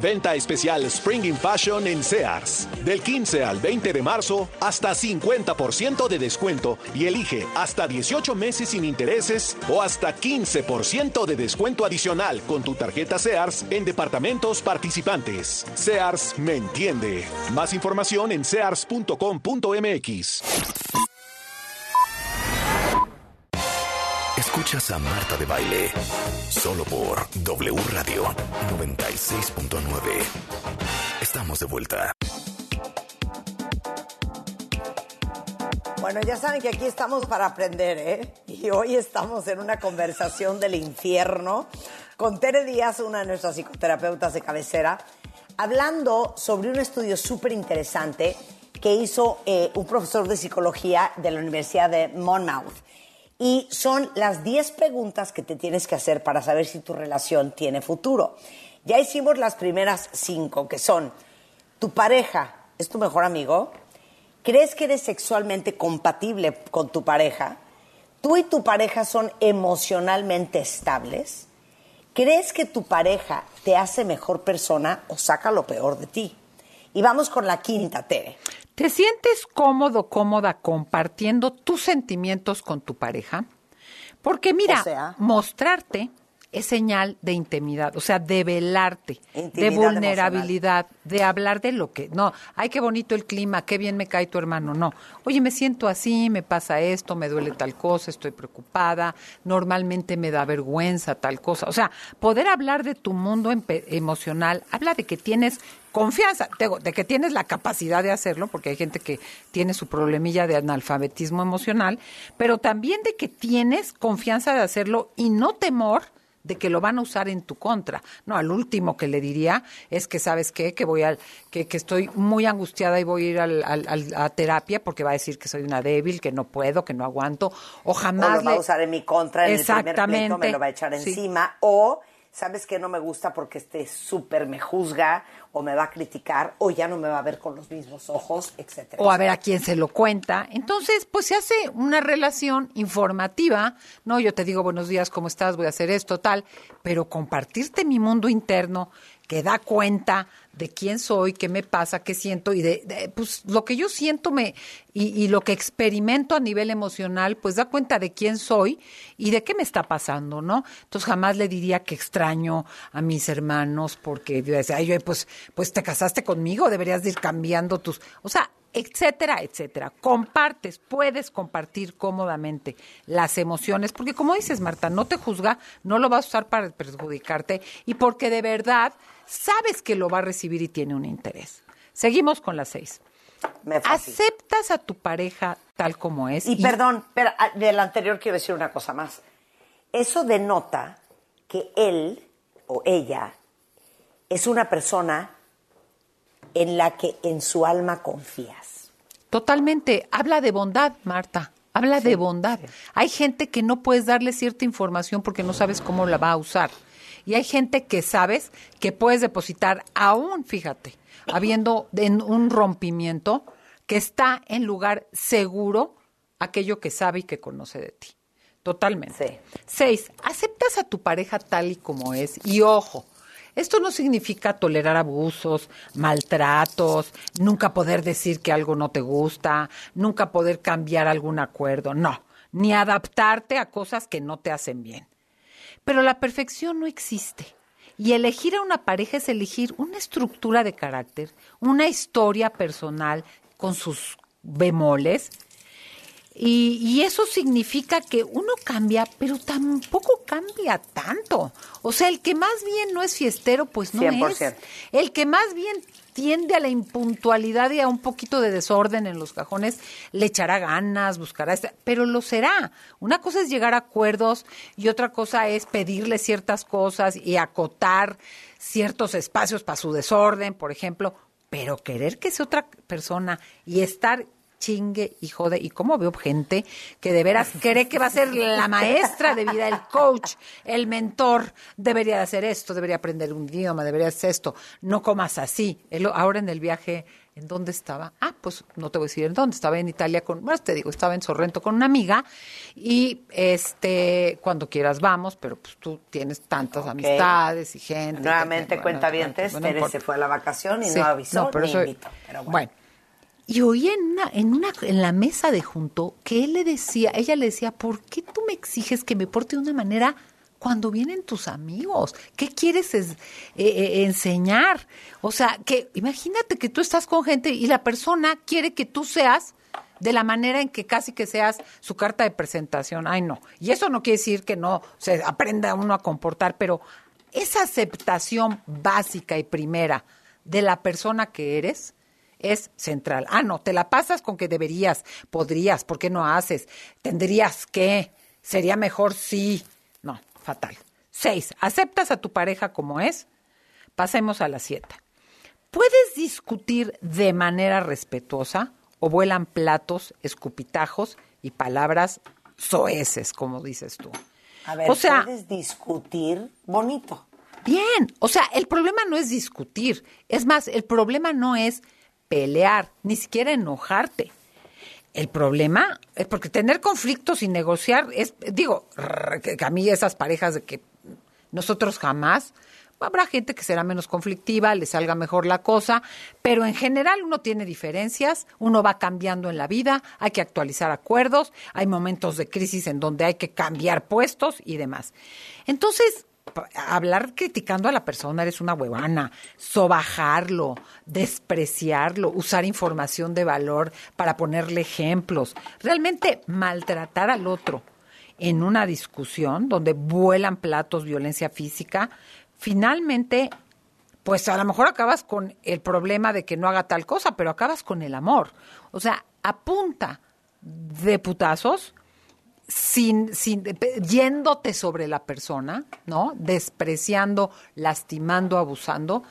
Venta especial Spring in Fashion en Sears. Del 15 al 20 de marzo, hasta 50% de descuento y elige hasta 18 meses sin intereses o hasta 15% de descuento adicional con tu tarjeta Sears en departamentos participantes. Sears me entiende. Más información en sears.com.mx. Escuchas a Marta de Baile solo por W Radio 96.9. Estamos de vuelta. Bueno, ya saben que aquí estamos para aprender, ¿eh? Y hoy estamos en una conversación del infierno con Tere Díaz, una de nuestras psicoterapeutas de cabecera, hablando sobre un estudio súper interesante que hizo eh, un profesor de psicología de la Universidad de Monmouth. Y son las 10 preguntas que te tienes que hacer para saber si tu relación tiene futuro. Ya hicimos las primeras cinco, que son, ¿tu pareja es tu mejor amigo? ¿Crees que eres sexualmente compatible con tu pareja? ¿Tú y tu pareja son emocionalmente estables? ¿Crees que tu pareja te hace mejor persona o saca lo peor de ti? Y vamos con la quinta, Tere. ¿Te sientes cómodo, cómoda compartiendo tus sentimientos con tu pareja? Porque mira, O sea. mostrarte es señal de intimidad, o sea, de velarte, de vulnerabilidad, de hablar de lo que, no, ay, qué bonito el clima, qué bien me cae tu hermano, no. Oye, me siento así, me pasa esto, me duele tal cosa, estoy preocupada, normalmente me da vergüenza tal cosa. O sea, poder hablar de tu mundo emocional, habla de que tienes confianza, digo, de que tienes la capacidad de hacerlo, porque hay gente que tiene su problemilla de analfabetismo emocional, pero también de que tienes confianza de hacerlo y no temor de que lo van a usar en tu contra. No, al último que le diría es que, ¿sabes qué? Que voy al, que, que estoy muy angustiada y voy a ir al, al- al- a terapia porque va a decir que soy una débil, que no puedo, que no aguanto, o O jamás lo va a usar en mi contra, en el primer pleito Exactamente. me lo va a echar Sí. encima. O, ¿sabes qué? No me gusta porque este súper me juzga o me va a criticar o ya no me va a ver con los mismos ojos, etcétera. o a ver a quién se lo cuenta. Entonces, pues se hace una relación informativa, ¿no? Yo te digo buenos días, ¿cómo estás? Voy a hacer esto, tal, pero compartirte mi mundo interno que da cuenta de quién soy, qué me pasa, qué siento y de, pues lo que yo siento me y, y lo que experimento a nivel emocional, pues da cuenta de quién soy y de qué me está pasando, ¿no? Entonces jamás le diría que extraño a mis hermanos porque yo decía, ay, pues, pues te casaste conmigo, deberías de ir cambiando tus, o sea, etcétera, etcétera. Compartes, puedes compartir cómodamente las emociones, porque como dices, Marta, no te juzga, no lo vas a usar para perjudicarte y porque de verdad sabes que lo va a recibir y tiene un interés. Seguimos con las seis. Aceptas a tu pareja tal como es. Y perdón, pero ah, del anterior quiero decir una cosa más. Eso denota que él o ella es una persona en la que en su alma confías. Totalmente. Habla de bondad, Marta. Habla de bondad. Hay gente que no puedes darle cierta información porque no sabes cómo la va a usar. Y hay gente que sabes que puedes depositar aún, fíjate, habiendo en un rompimiento, que está en lugar seguro aquello que sabe y que conoce de ti. Totalmente. Seis, aceptas a tu pareja tal y como es. Y ojo, esto no significa tolerar abusos, maltratos, nunca poder decir que algo no te gusta, nunca poder cambiar algún acuerdo, no, ni adaptarte a cosas que no te hacen bien. Pero la perfección no existe. Y elegir a una pareja es elegir una estructura de carácter, una historia personal con sus bemoles. Y, y eso significa que uno cambia, pero tampoco cambia tanto. O sea, el que más bien no es fiestero, pues no 100%. es. El que más bien tiende a la impuntualidad y a un poquito de desorden en los cajones, le echará ganas, buscará, este- pero lo será. Una cosa es llegar a acuerdos y otra cosa es pedirle ciertas cosas y acotar ciertos espacios para su desorden, por ejemplo, pero querer que sea otra persona y estar chingue y jode. Y cómo veo gente que de veras cree que va a ser la maestra de vida, el coach, el mentor. Debería de hacer esto, debería aprender un idioma, debería hacer esto. No comas así. Ahora en el viaje, ¿en dónde estaba? Ah, pues no te voy a decir en dónde. Estaba en Italia con, bueno, te digo, estaba en Sorrento con una amiga. Y este, cuando quieras vamos, pero pues tú tienes tantas amistades y gente. Nuevamente, cuenta bien, bueno, se fue a la vacación y Sí, no avisó no, pero ni invitó. Pero bueno. bueno. Y oí en una, en una, en la mesa de junto que él le decía, ella le decía, ¿por qué tú me exiges que me porte de una manera cuando vienen tus amigos? ¿Qué quieres es- eh, eh, enseñar? O sea, que imagínate que tú estás con gente y la persona quiere que tú seas de la manera en que casi que seas su carta de presentación. Ay, no. Y eso no quiere decir que no se aprenda uno a comportar, pero esa aceptación básica y primera de la persona que eres es central. Ah, no, te la pasas con que deberías, podrías, ¿por qué no haces? Tendrías que, sería mejor sí. No, fatal. Seis, ¿aceptas a tu pareja como es? Pasemos a la siete. ¿Puedes discutir de manera respetuosa o vuelan platos, escupitajos y palabras soeces, como dices tú? A ver, o sea, puedes discutir bonito. Bien, o sea, el problema no es discutir. Es más, el problema no es pelear, ni siquiera enojarte. El problema es porque tener conflictos y negociar es, digo, que a mí esas parejas de que nosotros jamás, habrá gente que será menos conflictiva, le salga mejor la cosa, pero en general uno tiene diferencias, uno va cambiando en la vida, hay que actualizar acuerdos, hay momentos de crisis en donde hay que cambiar puestos y demás. Entonces, hablar criticando a la persona, eres una huevana, sobajarlo, despreciarlo, usar información de valor para ponerle ejemplos, realmente maltratar al otro en una discusión donde vuelan platos, violencia física, finalmente, pues a lo mejor acabas con el problema de que no haga tal cosa, pero acabas con el amor. O sea, apunta de putazos sin, sin, pe- yéndote sobre la persona, ¿no? Despreciando, lastimando, abusando.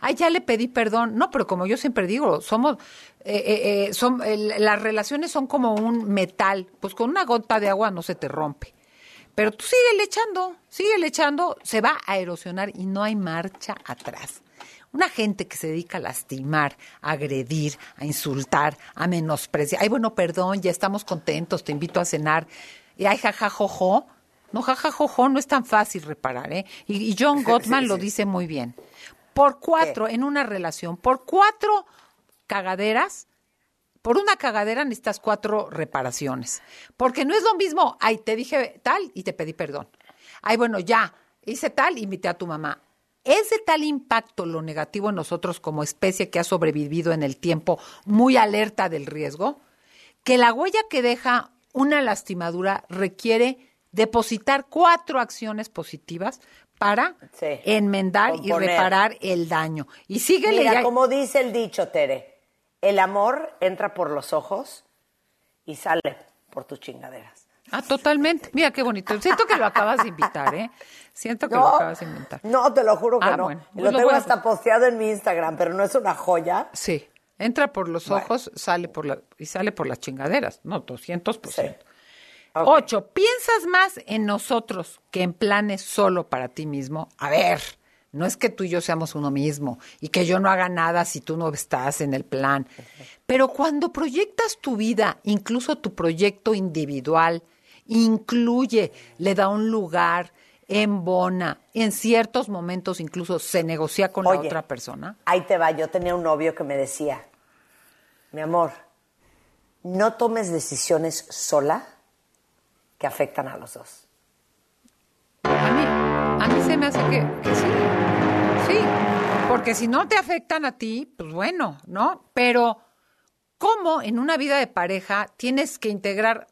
Ay, ya le pedí perdón. No, pero como yo siempre digo, somos, eh, eh, eh, son, las relaciones son como un metal. Pues con una gota de agua no se te rompe. Pero tú sigue echando, sigue echando, se va a erosionar y no hay marcha atrás. Una gente que se dedica a lastimar, a agredir, a insultar, a menospreciar. Ay, bueno, perdón, ya estamos contentos, te invito a cenar. Y ay, jajajojo. No, jajajojo, no es tan fácil reparar, ¿eh? Y, y John Gottman lo dice muy bien. Por cuatro, en una relación, por cuatro cagaderas, por una cagadera necesitas cuatro reparaciones. Porque no es lo mismo, ay, te dije tal y te pedí perdón. Ay, bueno, ya, hice tal, invité a tu mamá. es de tal impacto lo negativo en nosotros como especie que ha sobrevivido en el tiempo muy alerta del riesgo, que la huella que deja una lastimadura requiere depositar cuatro acciones positivas para Sí. enmendar y reparar el daño. Y síguele Mira, ya- como dice el dicho, Tere, el amor entra por los ojos y sale por tus chingaderas. Ah, totalmente. Mira qué bonito. Siento que lo acabas de invitar, ¿eh? Siento que lo acabas de inventar. No, te lo juro que Ah, no. bueno. Pues lo lo tengo hasta posteado en mi Instagram, pero no es una joya. Sí. Entra por los ojos, sale por la, y sale por las chingaderas. No, 200%. Ocho, ¿piensas más en nosotros que en planes solo para ti mismo? A ver, no es que tú y yo seamos uno mismo y que yo no haga nada si tú no estás en el plan. Pero cuando proyectas tu vida, incluso tu proyecto individual, incluye, le da un lugar, embona, en ciertos momentos incluso se negocia con la otra persona. Ahí te va, yo tenía un novio que me decía, mi amor, no tomes decisiones sola que afectan a los dos. A mí se me hace que, que sí. Sí, porque si no te afectan a ti, pues bueno, ¿no? Pero ¿cómo en una vida de pareja tienes que integrar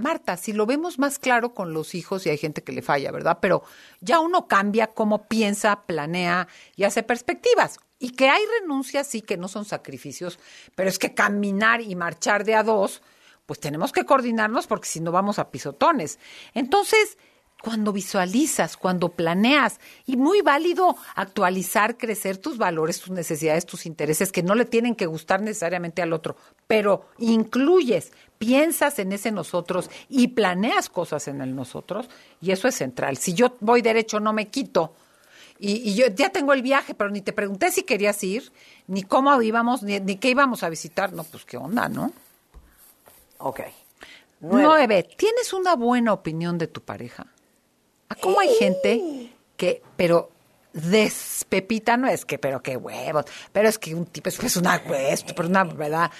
Marta, si lo vemos más claro con los hijos y hay gente que le falla, ¿verdad? Pero ya uno cambia cómo piensa, planea y hace perspectivas. Y que hay renuncias, sí, que no son sacrificios, pero es que caminar y marchar de a dos, pues tenemos que coordinarnos porque si no vamos a pisotones. Entonces, cuando visualizas, cuando planeas, y muy válido actualizar, crecer tus valores, tus necesidades, tus intereses, que no le tienen que gustar necesariamente al otro, pero incluyes, piensas en ese nosotros y planeas cosas en el nosotros, y eso es central. Si yo voy derecho, no me quito. Y, y yo ya tengo el viaje, pero ni te pregunté si querías ir, ni cómo íbamos, ni, ni qué íbamos a visitar. No, pues qué onda, ¿no? Ok. Nueve. ¿Tienes una buena opinión de tu pareja? ¿A cómo hay gente que, pero despepita, no es que, pero qué huevos, pero es que un tipo es pues una esto, pero una verdad.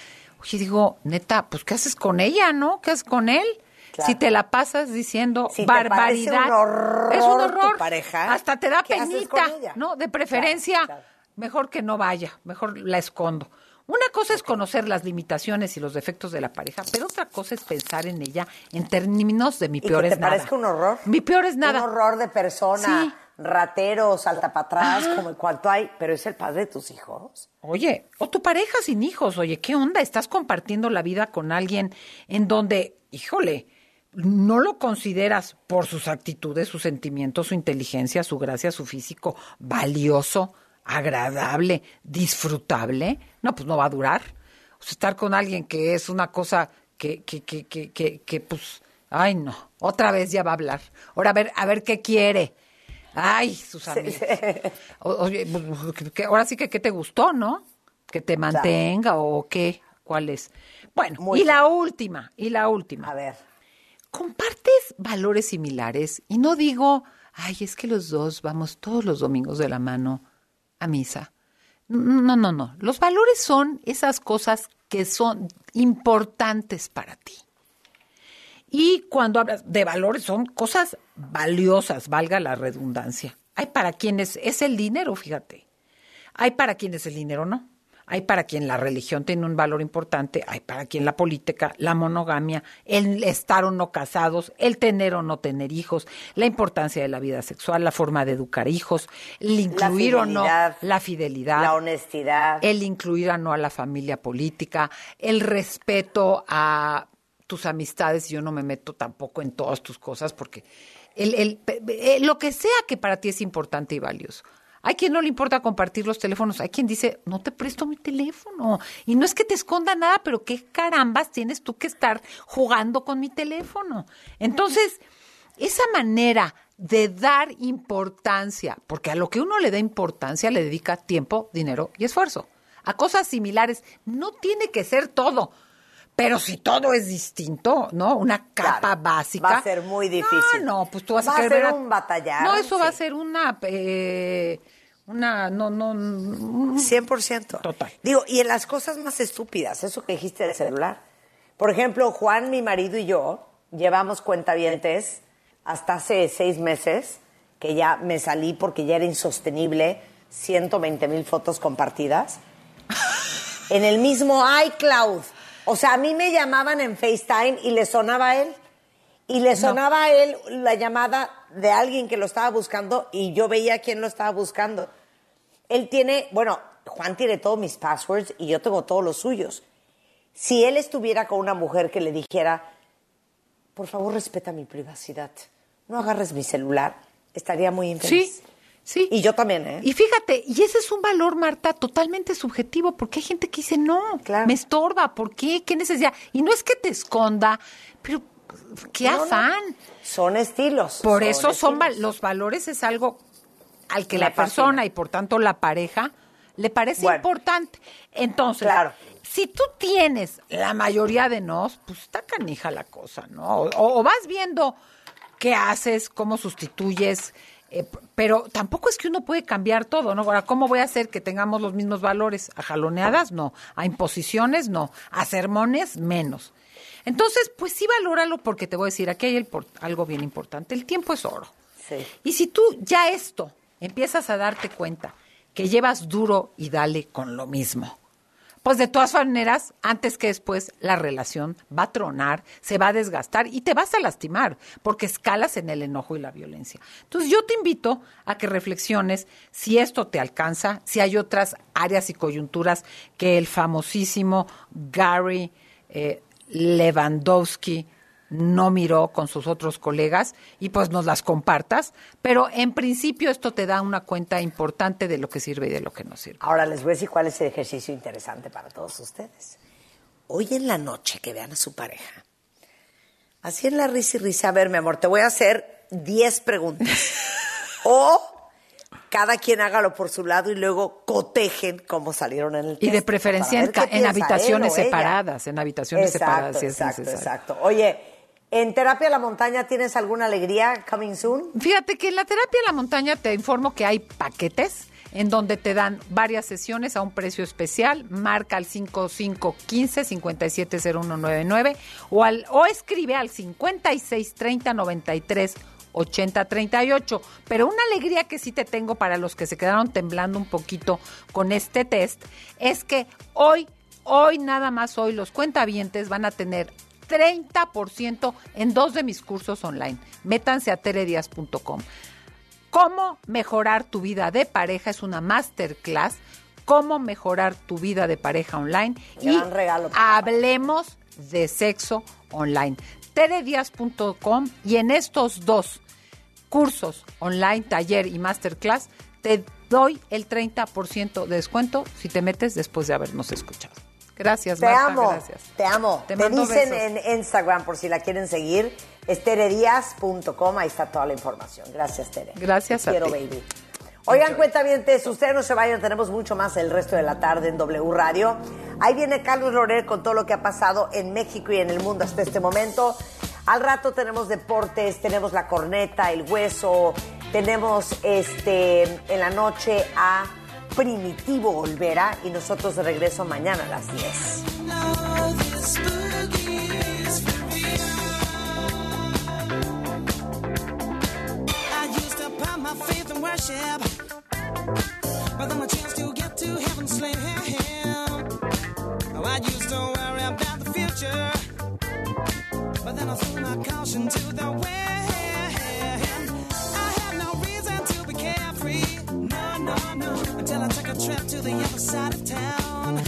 Oye, digo, neta, pues ¿qué haces con ella, no? ¿Qué haces con él? Claro. Si te la pasas diciendo Si te barbaridad, un horror es un tu horror. pareja, Hasta te da ¿qué haces con penita? ¿no? De preferencia, mejor que no vaya, mejor la escondo. Una cosa es conocer las limitaciones y los defectos de la pareja, pero otra cosa es pensar en ella en términos de mi ¿Y peor que es te nada. parezca un horror? Mi peor es nada. Un horror de persona, Sí. Ratero, salta para atrás, como en cuanto hay, pero es el padre de tus hijos. Oye, o tu pareja sin hijos, oye, ¿qué onda? Estás compartiendo la vida con alguien en donde, híjole, no lo consideras por sus actitudes, sus sentimientos, su inteligencia, su gracia, su físico valioso, agradable, disfrutable. No, pues no va a durar. O sea, estar con alguien que es una cosa que, que, que, que, que, que, pues, ay no, otra vez ya va a hablar. Ahora a ver, a ver qué quiere. Ay, sus amigos. Oye, que- ahora sí que qué te gustó, ¿no? Que te mantenga o qué, cuál es. Bueno, Muy y la última, y la última. A ver. ¿Compartes valores similares? Y no digo, ay, es que los dos vamos todos los domingos de la mano a misa. No, no, no. Los valores son esas cosas que son importantes para ti. Y cuando hablas de valores son cosas valiosas, valga la redundancia. Hay para quienes es el dinero, fíjate. Hay para quienes el dinero no. Hay para quien la religión tiene un valor importante, hay para quien la política, la monogamia, el estar o no casados, el tener o no tener hijos, la importancia de la vida sexual, la forma de educar hijos, el incluir o no la fidelidad, La honestidad. el incluir o no a la familia política, el respeto a tus amistades. Yo no me meto tampoco en todas tus cosas porque el, el- eh, lo que sea que para ti es importante y valioso. Hay quien no le importa compartir los teléfonos, hay quien dice, no te presto mi teléfono. Y no es que te esconda nada, pero qué carambas tienes tú que estar jugando con mi teléfono. Entonces, esa manera de dar importancia, porque a lo que uno le da importancia le dedica tiempo, dinero y esfuerzo. A cosas similares no tiene que ser todo. Pero si todo es distinto, ¿no? Una capa básica. Va a ser muy difícil. No, no, pues tú vas Va a a ser ver un batallar, No, eso va a sí. ser una. eh, una. No, no. 100%. Total. Digo, y en las cosas más estúpidas, eso que dijiste del celular. Por ejemplo, Juan, mi marido y yo llevamos cuentavientes hasta hace seis meses que ya me salí porque ya era insostenible, 120 mil fotos compartidas, en el mismo iCloud. O sea, a mí me llamaban en FaceTime y le sonaba a él. Y le sonaba a él la llamada de alguien que lo estaba buscando y yo veía quién lo estaba buscando. Él tiene, bueno, Juan tiene todos mis passwords y yo tengo todos los suyos. Si él estuviera con una mujer que le dijera, por favor respeta mi privacidad, no agarres mi celular, estaría muy infeliz. Sí, sí. Y yo también, ¿eh? Y fíjate, y ese es un valor, Marta, totalmente subjetivo, porque hay gente que dice, no, me estorba, ¿por qué? ¿Qué necesidad? Y no es que te esconda, pero qué No, no. afán. Son estilos. Por son eso son los valores es algo al que Me la persona fascina. y por tanto la pareja le parece Bueno. importante. Entonces, si tú tienes la mayoría de nos, pues está canija la cosa, ¿no? O, o vas viendo qué haces, cómo sustituyes, eh, pero tampoco es que uno puede cambiar todo, ¿no? Ahora, ¿cómo voy a hacer que tengamos los mismos valores? ¿A jaloneadas? No. ¿A imposiciones? No. ¿A sermones? Menos. Entonces, pues sí valóralo porque te voy a decir, aquí hay el algo bien importante. El tiempo es oro. Sí. Y si tú ya esto empiezas a darte cuenta que llevas duro y dale con lo mismo, pues de todas maneras, antes que después, la relación va a tronar, se va a desgastar y te vas a lastimar, porque escalas en el enojo y la violencia. Entonces yo te invito a que reflexiones si esto te alcanza, si hay otras áreas y coyunturas que el famosísimo Gary eh, Lewandowski no miró con sus otros colegas y pues nos las compartas, pero en principio esto te da una cuenta importante de lo que sirve y de lo que no sirve. Ahora les voy a decir cuál es el ejercicio interesante para todos ustedes. Hoy en la noche que vean a su pareja, así en la risa y risa, a ver, mi amor, te voy a hacer 10 preguntas. o cada quien hágalo por su lado y luego cotejen cómo salieron en el Y de preferencia en, piensa habitaciones separadas, en habitaciones Exacto, separadas si es exacto, exacto. Oye, ¿en Terapia la Montaña tienes alguna alegría coming soon? Fíjate que en la terapia la montaña te informo que hay paquetes en donde te dan varias sesiones a un precio especial, marca al 5515-570199 o, al, o escribe al 5630-93 8038. Pero una alegría que sí te tengo para los que se quedaron temblando un poquito con este test es que hoy, hoy nada más hoy los cuentavientes van a tener 30% en dos de mis cursos online. Métanse a teredias.com. Cómo mejorar tu vida de pareja es una masterclass. Cómo mejorar tu vida de pareja online. y regalo. hablemos de sexo online. Teredias.com y en estos dos cursos online, taller y masterclass, te doy el 30% de descuento si te metes después de habernos escuchado. Gracias, Te Marta, amo, gracias. te amo. Te dicen besos. en Instagram por si la quieren seguir, esteredias.com, ahí está toda la información. Gracias, Tere. Gracias Te a quiero, ti. baby. Oigan, cuentavientes, ustedes no se vayan, tenemos mucho más el resto de la tarde en W Radio. Ahí viene Carlos Lorer con todo lo que ha pasado en México y en el mundo hasta este momento. Al rato tenemos deportes, tenemos la corneta, el hueso, tenemos este en la noche a Primitivo Olvera y nosotros de regreso mañana a las 10. I used to put my faith in worship, but then my chance to get to heaven slim. Oh, I used to worry about the future, but then I threw my caution to the wind. Trip to the other side of town.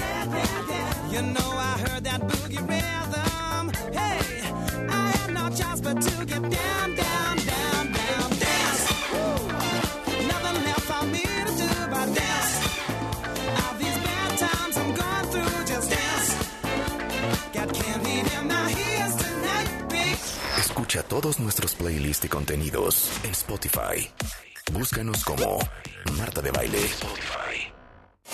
You know I heard that boogie rhythm. Hey, I had no choice but to get down, down, down, down, dance. Woo. Nothing left for me to do but dance. All these bad times I'm going through, just dance. Got candy in my ears tonight, big. Escucha todos nuestros playlists y contenidos en Spotify. Búscanos como Marta de Baile.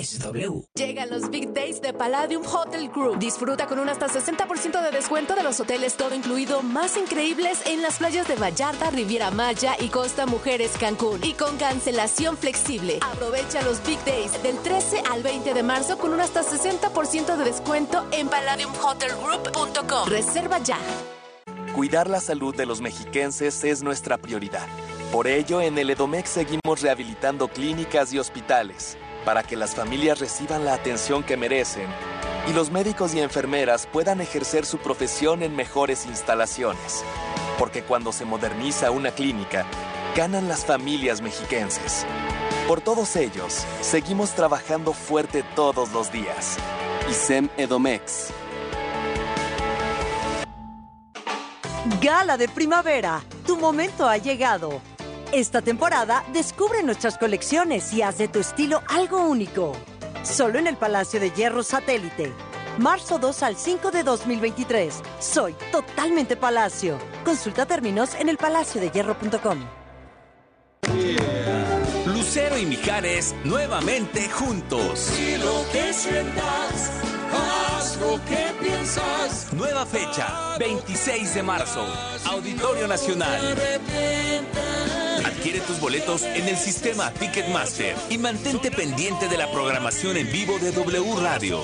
es W. Llegan los Big Days de Palladium Hotel Group. Disfruta con un hasta 60% de descuento de los hoteles todo incluido más increíbles en las playas de Vallarta, Riviera Maya y Costa Mujeres Cancún. Y con cancelación flexible. Aprovecha los Big Days del 13 al 20 de marzo con un hasta 60% de descuento en palladiumhotelgroup.com. Reserva ya. Cuidar la salud de los mexiquenses es nuestra prioridad. Por ello, en el Edomex seguimos rehabilitando clínicas y hospitales para que las familias reciban la atención que merecen y los médicos y enfermeras puedan ejercer su profesión en mejores instalaciones. Porque cuando se moderniza una clínica, ganan las familias mexiquenses. Por todos ellos, seguimos trabajando fuerte todos los días. ISEM Edomex. Gala de primavera, tu momento ha llegado. Esta temporada descubre nuestras colecciones y haz de tu estilo algo único. Solo en el Palacio de Hierro Satélite. Marzo 2 al 5 de 2023. Soy totalmente Palacio. Consulta términos en elpalaciodehierro.com. Lucero y Mijares nuevamente juntos. Y lo que sientas, haz lo que piensas. Nueva fecha, 26 de marzo, Auditorio Nacional. Adquiere tus boletos en el sistema Ticketmaster y mantente pendiente de la programación en vivo de W Radio.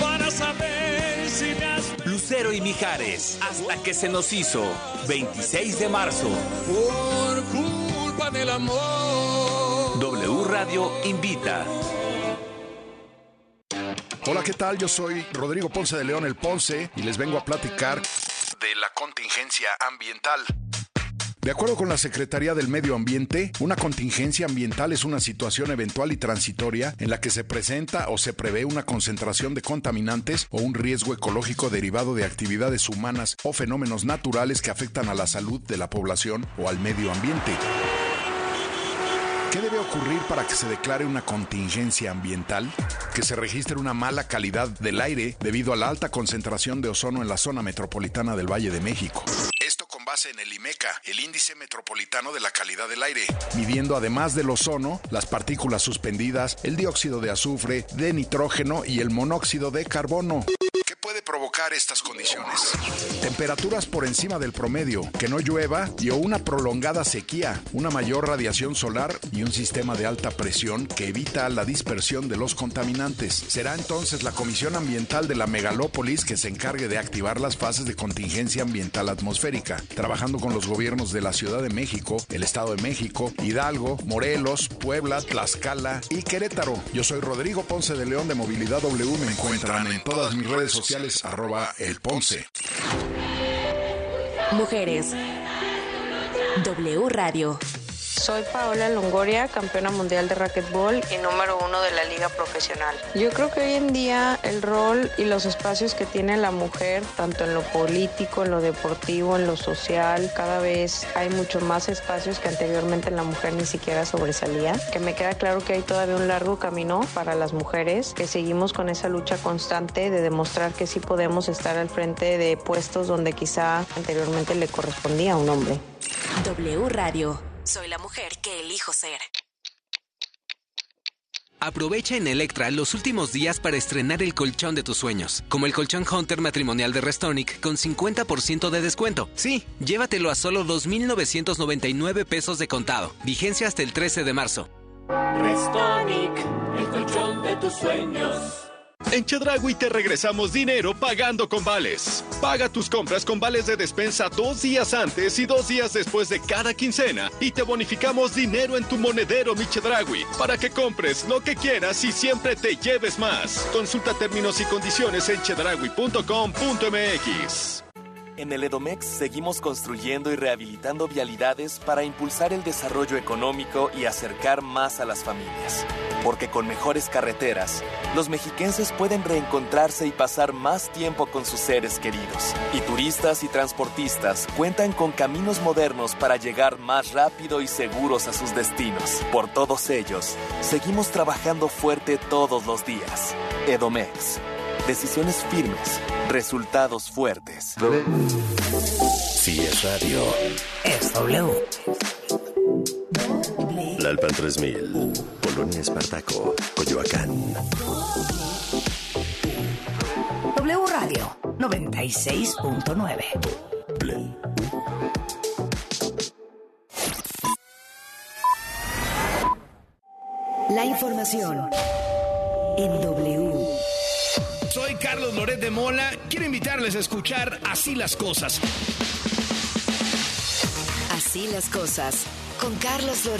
Para saber si me has Lucero y Mijares, hasta que se nos hizo, 26 de marzo. por culpa del amor. W Radio invita. Hola, ¿qué tal? Yo soy Rodrigo Ponce de León, el Ponce, y les vengo a platicar de la contingencia ambiental. De acuerdo con la Secretaría del Medio Ambiente, una contingencia ambiental es una situación eventual y transitoria en la que se presenta o se prevé una concentración de contaminantes o un riesgo ecológico derivado de actividades humanas o fenómenos naturales que afectan a la salud de la población o al medio ambiente. ¿Qué debe ocurrir para que se declare una contingencia ambiental? Que se registre una mala calidad del aire debido a la alta concentración de ozono en la zona metropolitana del Valle de México. Con base en el IMECA, el Índice Metropolitano de la Calidad del Aire, midiendo además del ozono, las partículas suspendidas, el dióxido de azufre, de nitrógeno y el monóxido de carbono. ¿Qué puede provocar estas condiciones? Temperaturas por encima del promedio, que no llueva y o una prolongada sequía, una mayor radiación solar y un sistema de alta presión que evita la dispersión de los contaminantes. Será entonces la Comisión Ambiental de la Megalópolis que se encargue de activar las fases de contingencia ambiental atmosférica, trabajando con los gobiernos de la Ciudad de México, el Estado de México, Hidalgo, Morelos, Puebla, Tlaxcala y Querétaro. Yo soy Rodrigo Ponce de León de Movilidad W. Me encuentran en todas mis redes sociales arroba el Ponce. Mujeres. W Radio. Soy Paola Longoria, campeona mundial de racquetball y número uno de la liga profesional. Yo creo que hoy en día el rol y los espacios que tiene la mujer, tanto en lo político, en lo deportivo, en lo social, cada vez hay mucho más espacios que anteriormente la mujer ni siquiera sobresalía. Que me queda claro que hay todavía un largo camino para las mujeres, que seguimos con esa lucha constante de demostrar que sí podemos estar al frente de puestos donde quizá anteriormente le correspondía a un hombre. W Radio. Soy la mujer que elijo ser. Aprovecha en Electra los últimos días para estrenar el colchón de tus sueños, como el colchón Hunter matrimonial de Restonic con 50% de descuento. Sí, llévatelo a solo 2.999 pesos de contado. Vigencia hasta el 13 de marzo. Restonic, el colchón de tus sueños. En Chedragui te regresamos dinero pagando con vales. Paga tus compras con vales de despensa dos días antes y dos días después de cada quincena y te bonificamos dinero en tu monedero Mi Chedragui para que compres lo que quieras y siempre te lleves más. Consulta términos y condiciones en chedragui.com.mx. En el Edomex seguimos construyendo y rehabilitando vialidades para impulsar el desarrollo económico y acercar más a las familias. Porque con mejores carreteras, los mexiquenses pueden reencontrarse y pasar más tiempo con sus seres queridos. Y turistas y transportistas cuentan con caminos modernos para llegar más rápido y seguros a sus destinos. Por todos ellos, seguimos trabajando fuerte todos los días. Edomex. Decisiones firmes, resultados fuertes. Si es radio, Es W. La Alpan 3000, Colonia Espartaco, Coyoacán. W Radio 96.9. La información en W. Carlos Loret de Mola. Quiero invitarles a escuchar Así las cosas. Así las cosas con Carlos Loret.